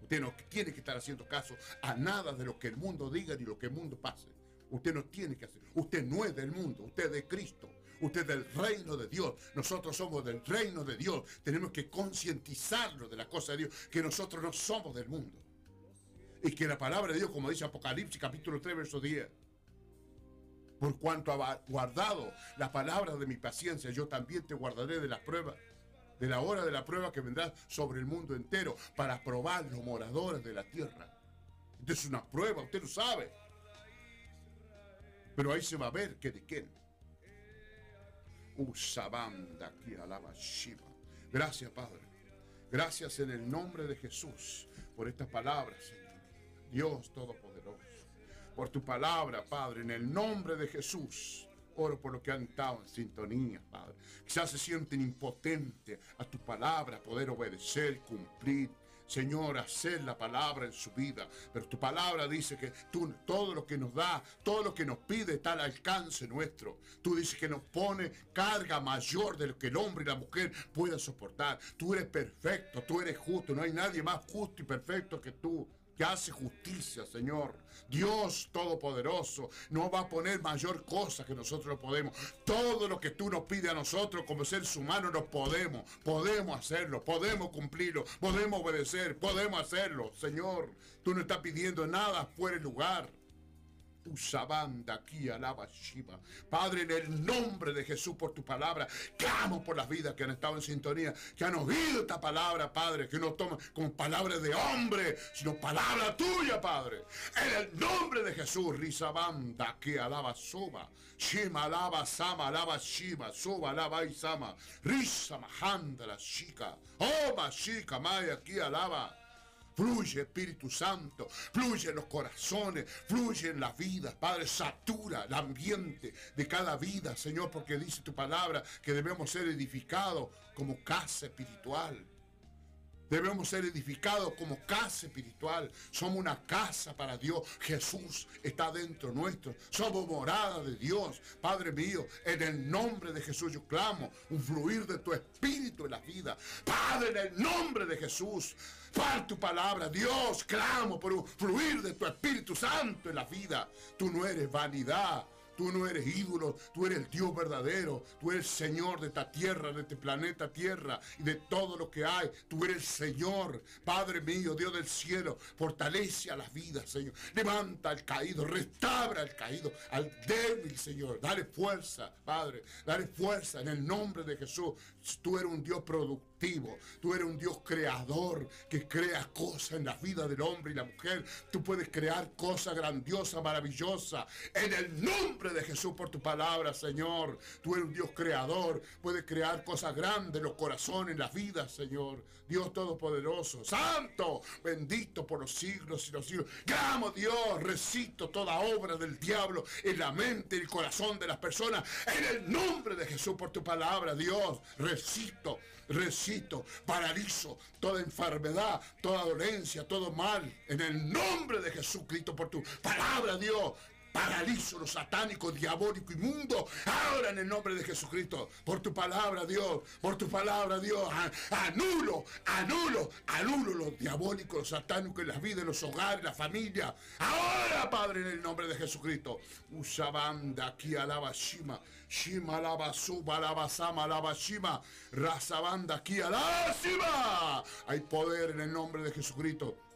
Usted no tiene que estar haciendo caso a nada de lo que el mundo diga ni lo que el mundo pase. Usted no tiene que hacer. Usted no es del mundo, usted es de Cristo. Usted es del reino de Dios. Nosotros somos del reino de Dios. Tenemos que concientizarnos de la cosa de Dios, que nosotros no somos del mundo. Y que la palabra de Dios, como dice Apocalipsis capítulo 3, verso 10, por cuanto ha guardado la palabra de mi paciencia, yo también te guardaré de las pruebas, de la hora de la prueba que vendrá sobre el mundo entero para probar los moradores de la tierra. Es una prueba, usted lo sabe. Pero ahí se va a ver que de quién. Usabanda aquí alaba Shiva. Gracias, Padre. Gracias en el nombre de Jesús por estas palabras, Señor. Dios Todopoderoso. Por tu palabra, Padre, en el nombre de Jesús. Oro por lo que han estado en sintonía, Padre. Quizás se sienten impotentes a tu palabra, poder obedecer, cumplir. Señor, hacer la palabra en su vida. Pero tu palabra dice que tú todo lo que nos da, todo lo que nos pide está al alcance nuestro. Tú dices que nos pone carga mayor de lo que el hombre y la mujer puedan soportar. Tú eres perfecto, tú eres justo. No hay nadie más justo y perfecto que tú que hace justicia, Señor. Dios Todopoderoso no va a poner mayor cosa que nosotros no podemos. Todo lo que tú nos pides a nosotros como seres humanos nos podemos. Podemos hacerlo, podemos cumplirlo, podemos obedecer, podemos hacerlo. Señor, tú no estás pidiendo nada fuera de lugar. Usabanda aquí alaba Shiva. Padre, en el nombre de Jesús por tu palabra, clamo por las vidas que han estado en sintonía, que han oído esta palabra, Padre, que no toman como palabra de hombre, sino palabra tuya, Padre. En el nombre de Jesús, Rizabanda aquí alaba Soba. Shima alaba Sama, alaba Shiva, Soba alaba Isama. Risa Mahanda la chica. Oh, Mashika, Maya aquí alaba. Fluye Espíritu Santo, fluye en los corazones, fluye en las vidas, Padre, satura el ambiente de cada vida, Señor, porque dice tu palabra que debemos ser edificados como casa espiritual. Debemos ser edificados como casa espiritual. Somos una casa para Dios. Jesús está dentro nuestro. Somos morada de Dios. Padre mío, en el nombre de Jesús yo clamo un fluir de tu espíritu en la vida. Padre, en el nombre de Jesús. Para tu palabra, Dios, clamo por un fluir de tu Espíritu Santo en la vida. Tú no eres vanidad. Tú no eres ídolo, tú eres el Dios verdadero, tú eres Señor de esta tierra, de este planeta Tierra y de todo lo que hay. Tú eres el Señor, Padre mío, Dios del cielo, fortalece a las vidas, Señor. Levanta al caído, restaura al caído, al débil, Señor. Dale fuerza, Padre, dale fuerza en el nombre de Jesús. Tú eres un Dios productivo, tú eres un Dios creador que crea cosas en la vida del hombre y la mujer. Tú puedes crear cosas grandiosas, maravillosas, en el nombre de Jesús por tu palabra, Señor. Tú eres un Dios creador, puedes crear cosas grandes en los corazones, en las vidas, Señor. Dios Todopoderoso, Santo, bendito por los siglos y los siglos. Clamo Dios, recito toda obra del diablo en la mente y el corazón de las personas. En el nombre de Jesús por tu palabra, Dios, recito, recito, paralizo toda enfermedad, toda dolencia, todo mal. En el nombre de Jesucristo por tu palabra, Dios. Paralizo lo satánico, diabólico, inmundo, ahora en el nombre de Jesucristo, por tu palabra, Dios, por tu palabra, Dios, anulo, anulo, anulo lo diabólico, lo satánico en las vidas, en los hogares, la familia, ahora, Padre, en el nombre de Jesucristo, usabanda aquí alaba Shima, Shima alaba suba, alaba sama, alaba Shima, razabanda aquí alaba Shima, hay poder en el nombre de Jesucristo.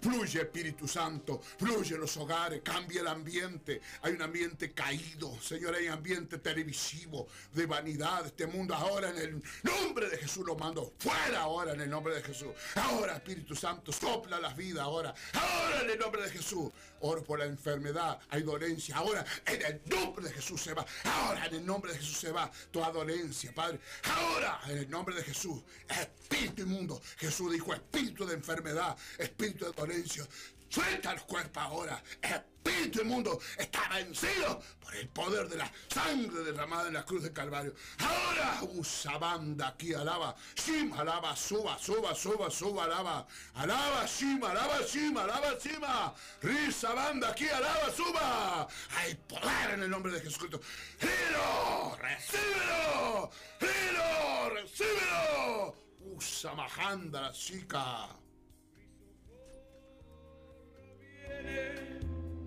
Fluye Espíritu Santo, fluye los hogares, cambia el ambiente. Hay un ambiente caído, Señor, hay ambiente televisivo de vanidad este mundo. Ahora en el nombre de Jesús lo mando fuera ahora en el nombre de Jesús. Ahora Espíritu Santo, sopla las vidas ahora. Ahora en el nombre de Jesús. Oro por la enfermedad, hay dolencia. Ahora en el nombre de Jesús se va. Ahora en el nombre de Jesús se va toda dolencia, Padre. Ahora en el nombre de Jesús, espíritu inmundo. Jesús dijo espíritu de enfermedad, espíritu de dolencia. Suelta los cuerpos ahora. Espíritu inmundo está vencido por el poder de la sangre derramada en la cruz del Calvario. Ahora usa banda aquí, alaba. Shima, alaba, suba, suba, suba, suba, alaba. Alaba, Shima, alaba, Shima, alaba, Shima. Risa, banda aquí, alaba, suba. Hay poder en el nombre de Jesucristo. ¡Rilo! ¡Recíbelo! ¡Rilo! ¡Recíbelo! Usa majanda la chica.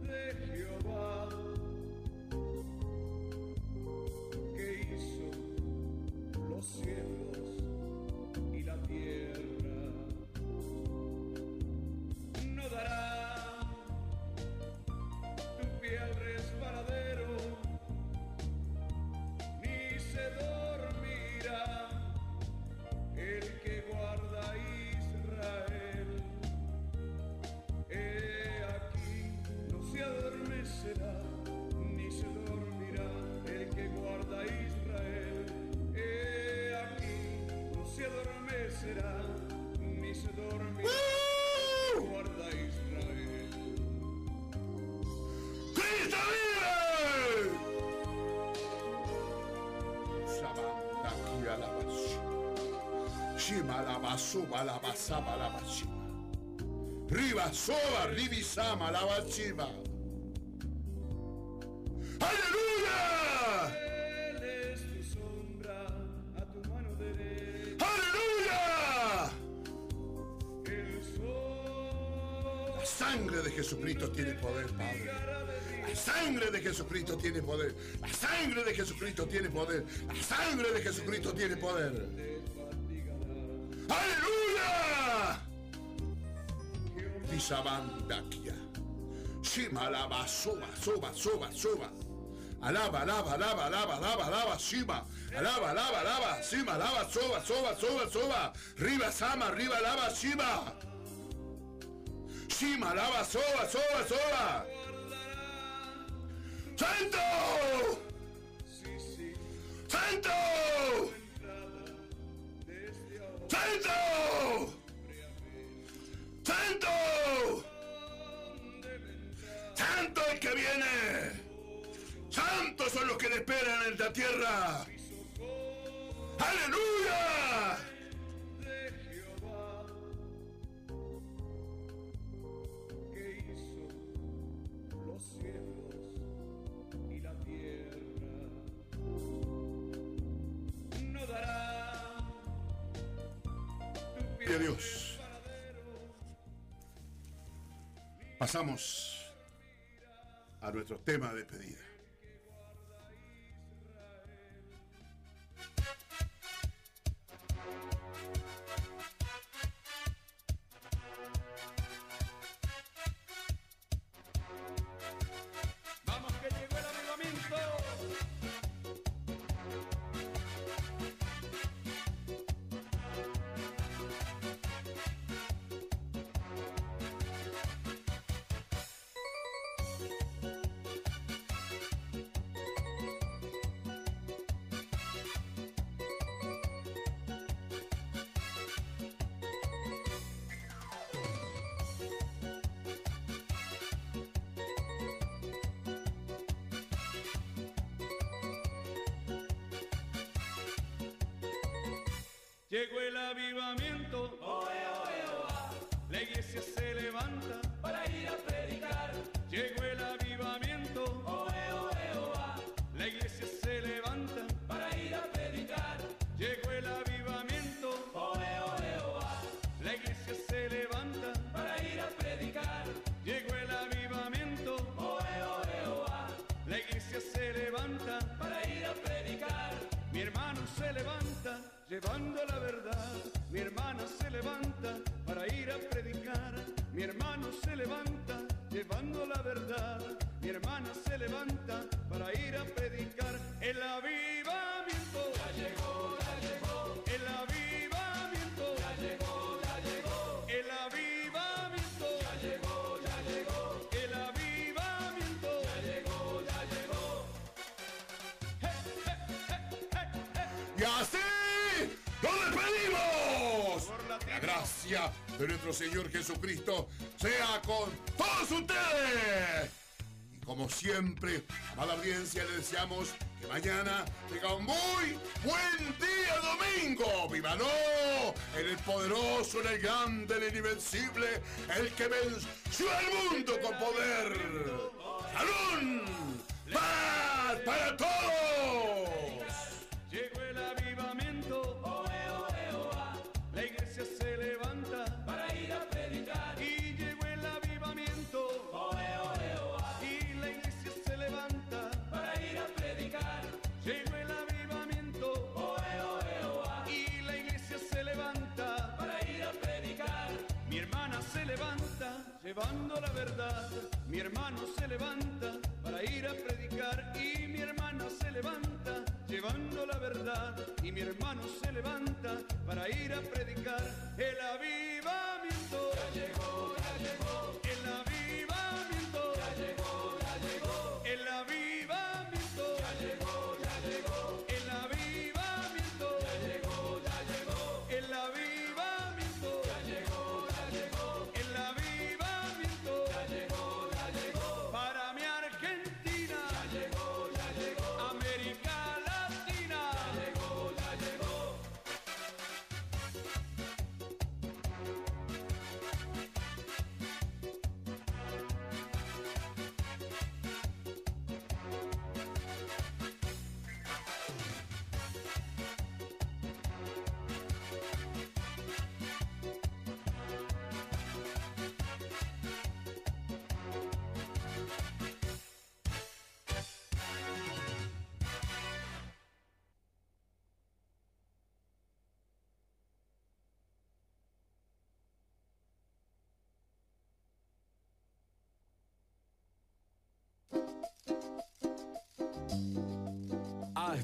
De Jehová. Que hizo los cielos
suba, alaba, sama, alaba, shima. Riba, soba, ribisama, alaba, shima. ¡Aleluya! La sangre de Jesucristo tiene poder, Padre. La sangre de Jesucristo tiene poder. La sangre de Jesucristo tiene poder. La sangre de Jesucristo tiene poder. Disabandakia. Shima alaba, suba, suba, suba, suba. Alaba, alaba, alaba, alaba, alaba, alaba, Shima. Alaba, alaba, alaba, Shima, alaba, suba, suba, suba, suba. Riba, sama, riba, alaba, Shima. Shima, alaba, soba, soba, soba. ¡Santo! ¡Santo! ¡Santo! ¡Santo! ¡Santo el que viene! ¡Santos son los que le esperan en esta tierra! ¡Aleluya!
Jehová que
Pasamos a nuestro tema de despedida.
Mi hermana se levanta para ir a predicar. Mi hermano se levanta llevando la verdad. Mi hermana se levanta para ir a predicar. El avivamiento ya llegó.
De nuestro Señor Jesucristo sea con todos ustedes. Y como siempre, amada audiencia, le deseamos que mañana tenga un muy buen día domingo. ¡Vívalo! En el poderoso, el grande, el invencible, el que venció al mundo con poder. ¡Salud! ¡Paz para todos!
Llevando la verdad. Mi hermano se levanta para ir a predicar. Y mi hermana se levanta llevando la verdad. Y mi hermano se levanta para ir a predicar el avivamiento. Ya llegó, ya llegó. El avivamiento. Ya llegó, ya llegó. El avivamiento.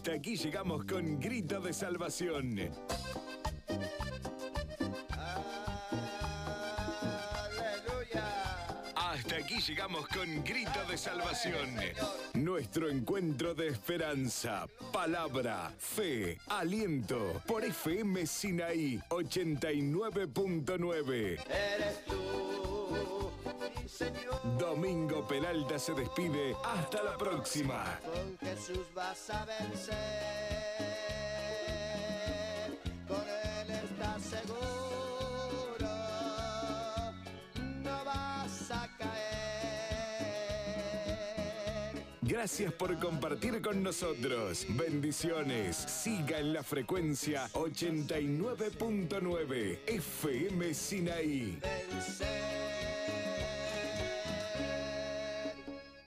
Hasta aquí llegamos con Grito de Salvación. Hasta aquí llegamos con Grito de Salvación. Nuestro encuentro de esperanza, palabra, fe, aliento por FM Sinaí 89.9.
Eres tú.
Domingo Peralta se despide. Hasta la próxima.
Con Jesús vas a vencer. Con Él estás seguro. No vas a caer.
Gracias por compartir con nosotros. Bendiciones. Siga en la frecuencia 89.9 FM Sinaí.
Vencer.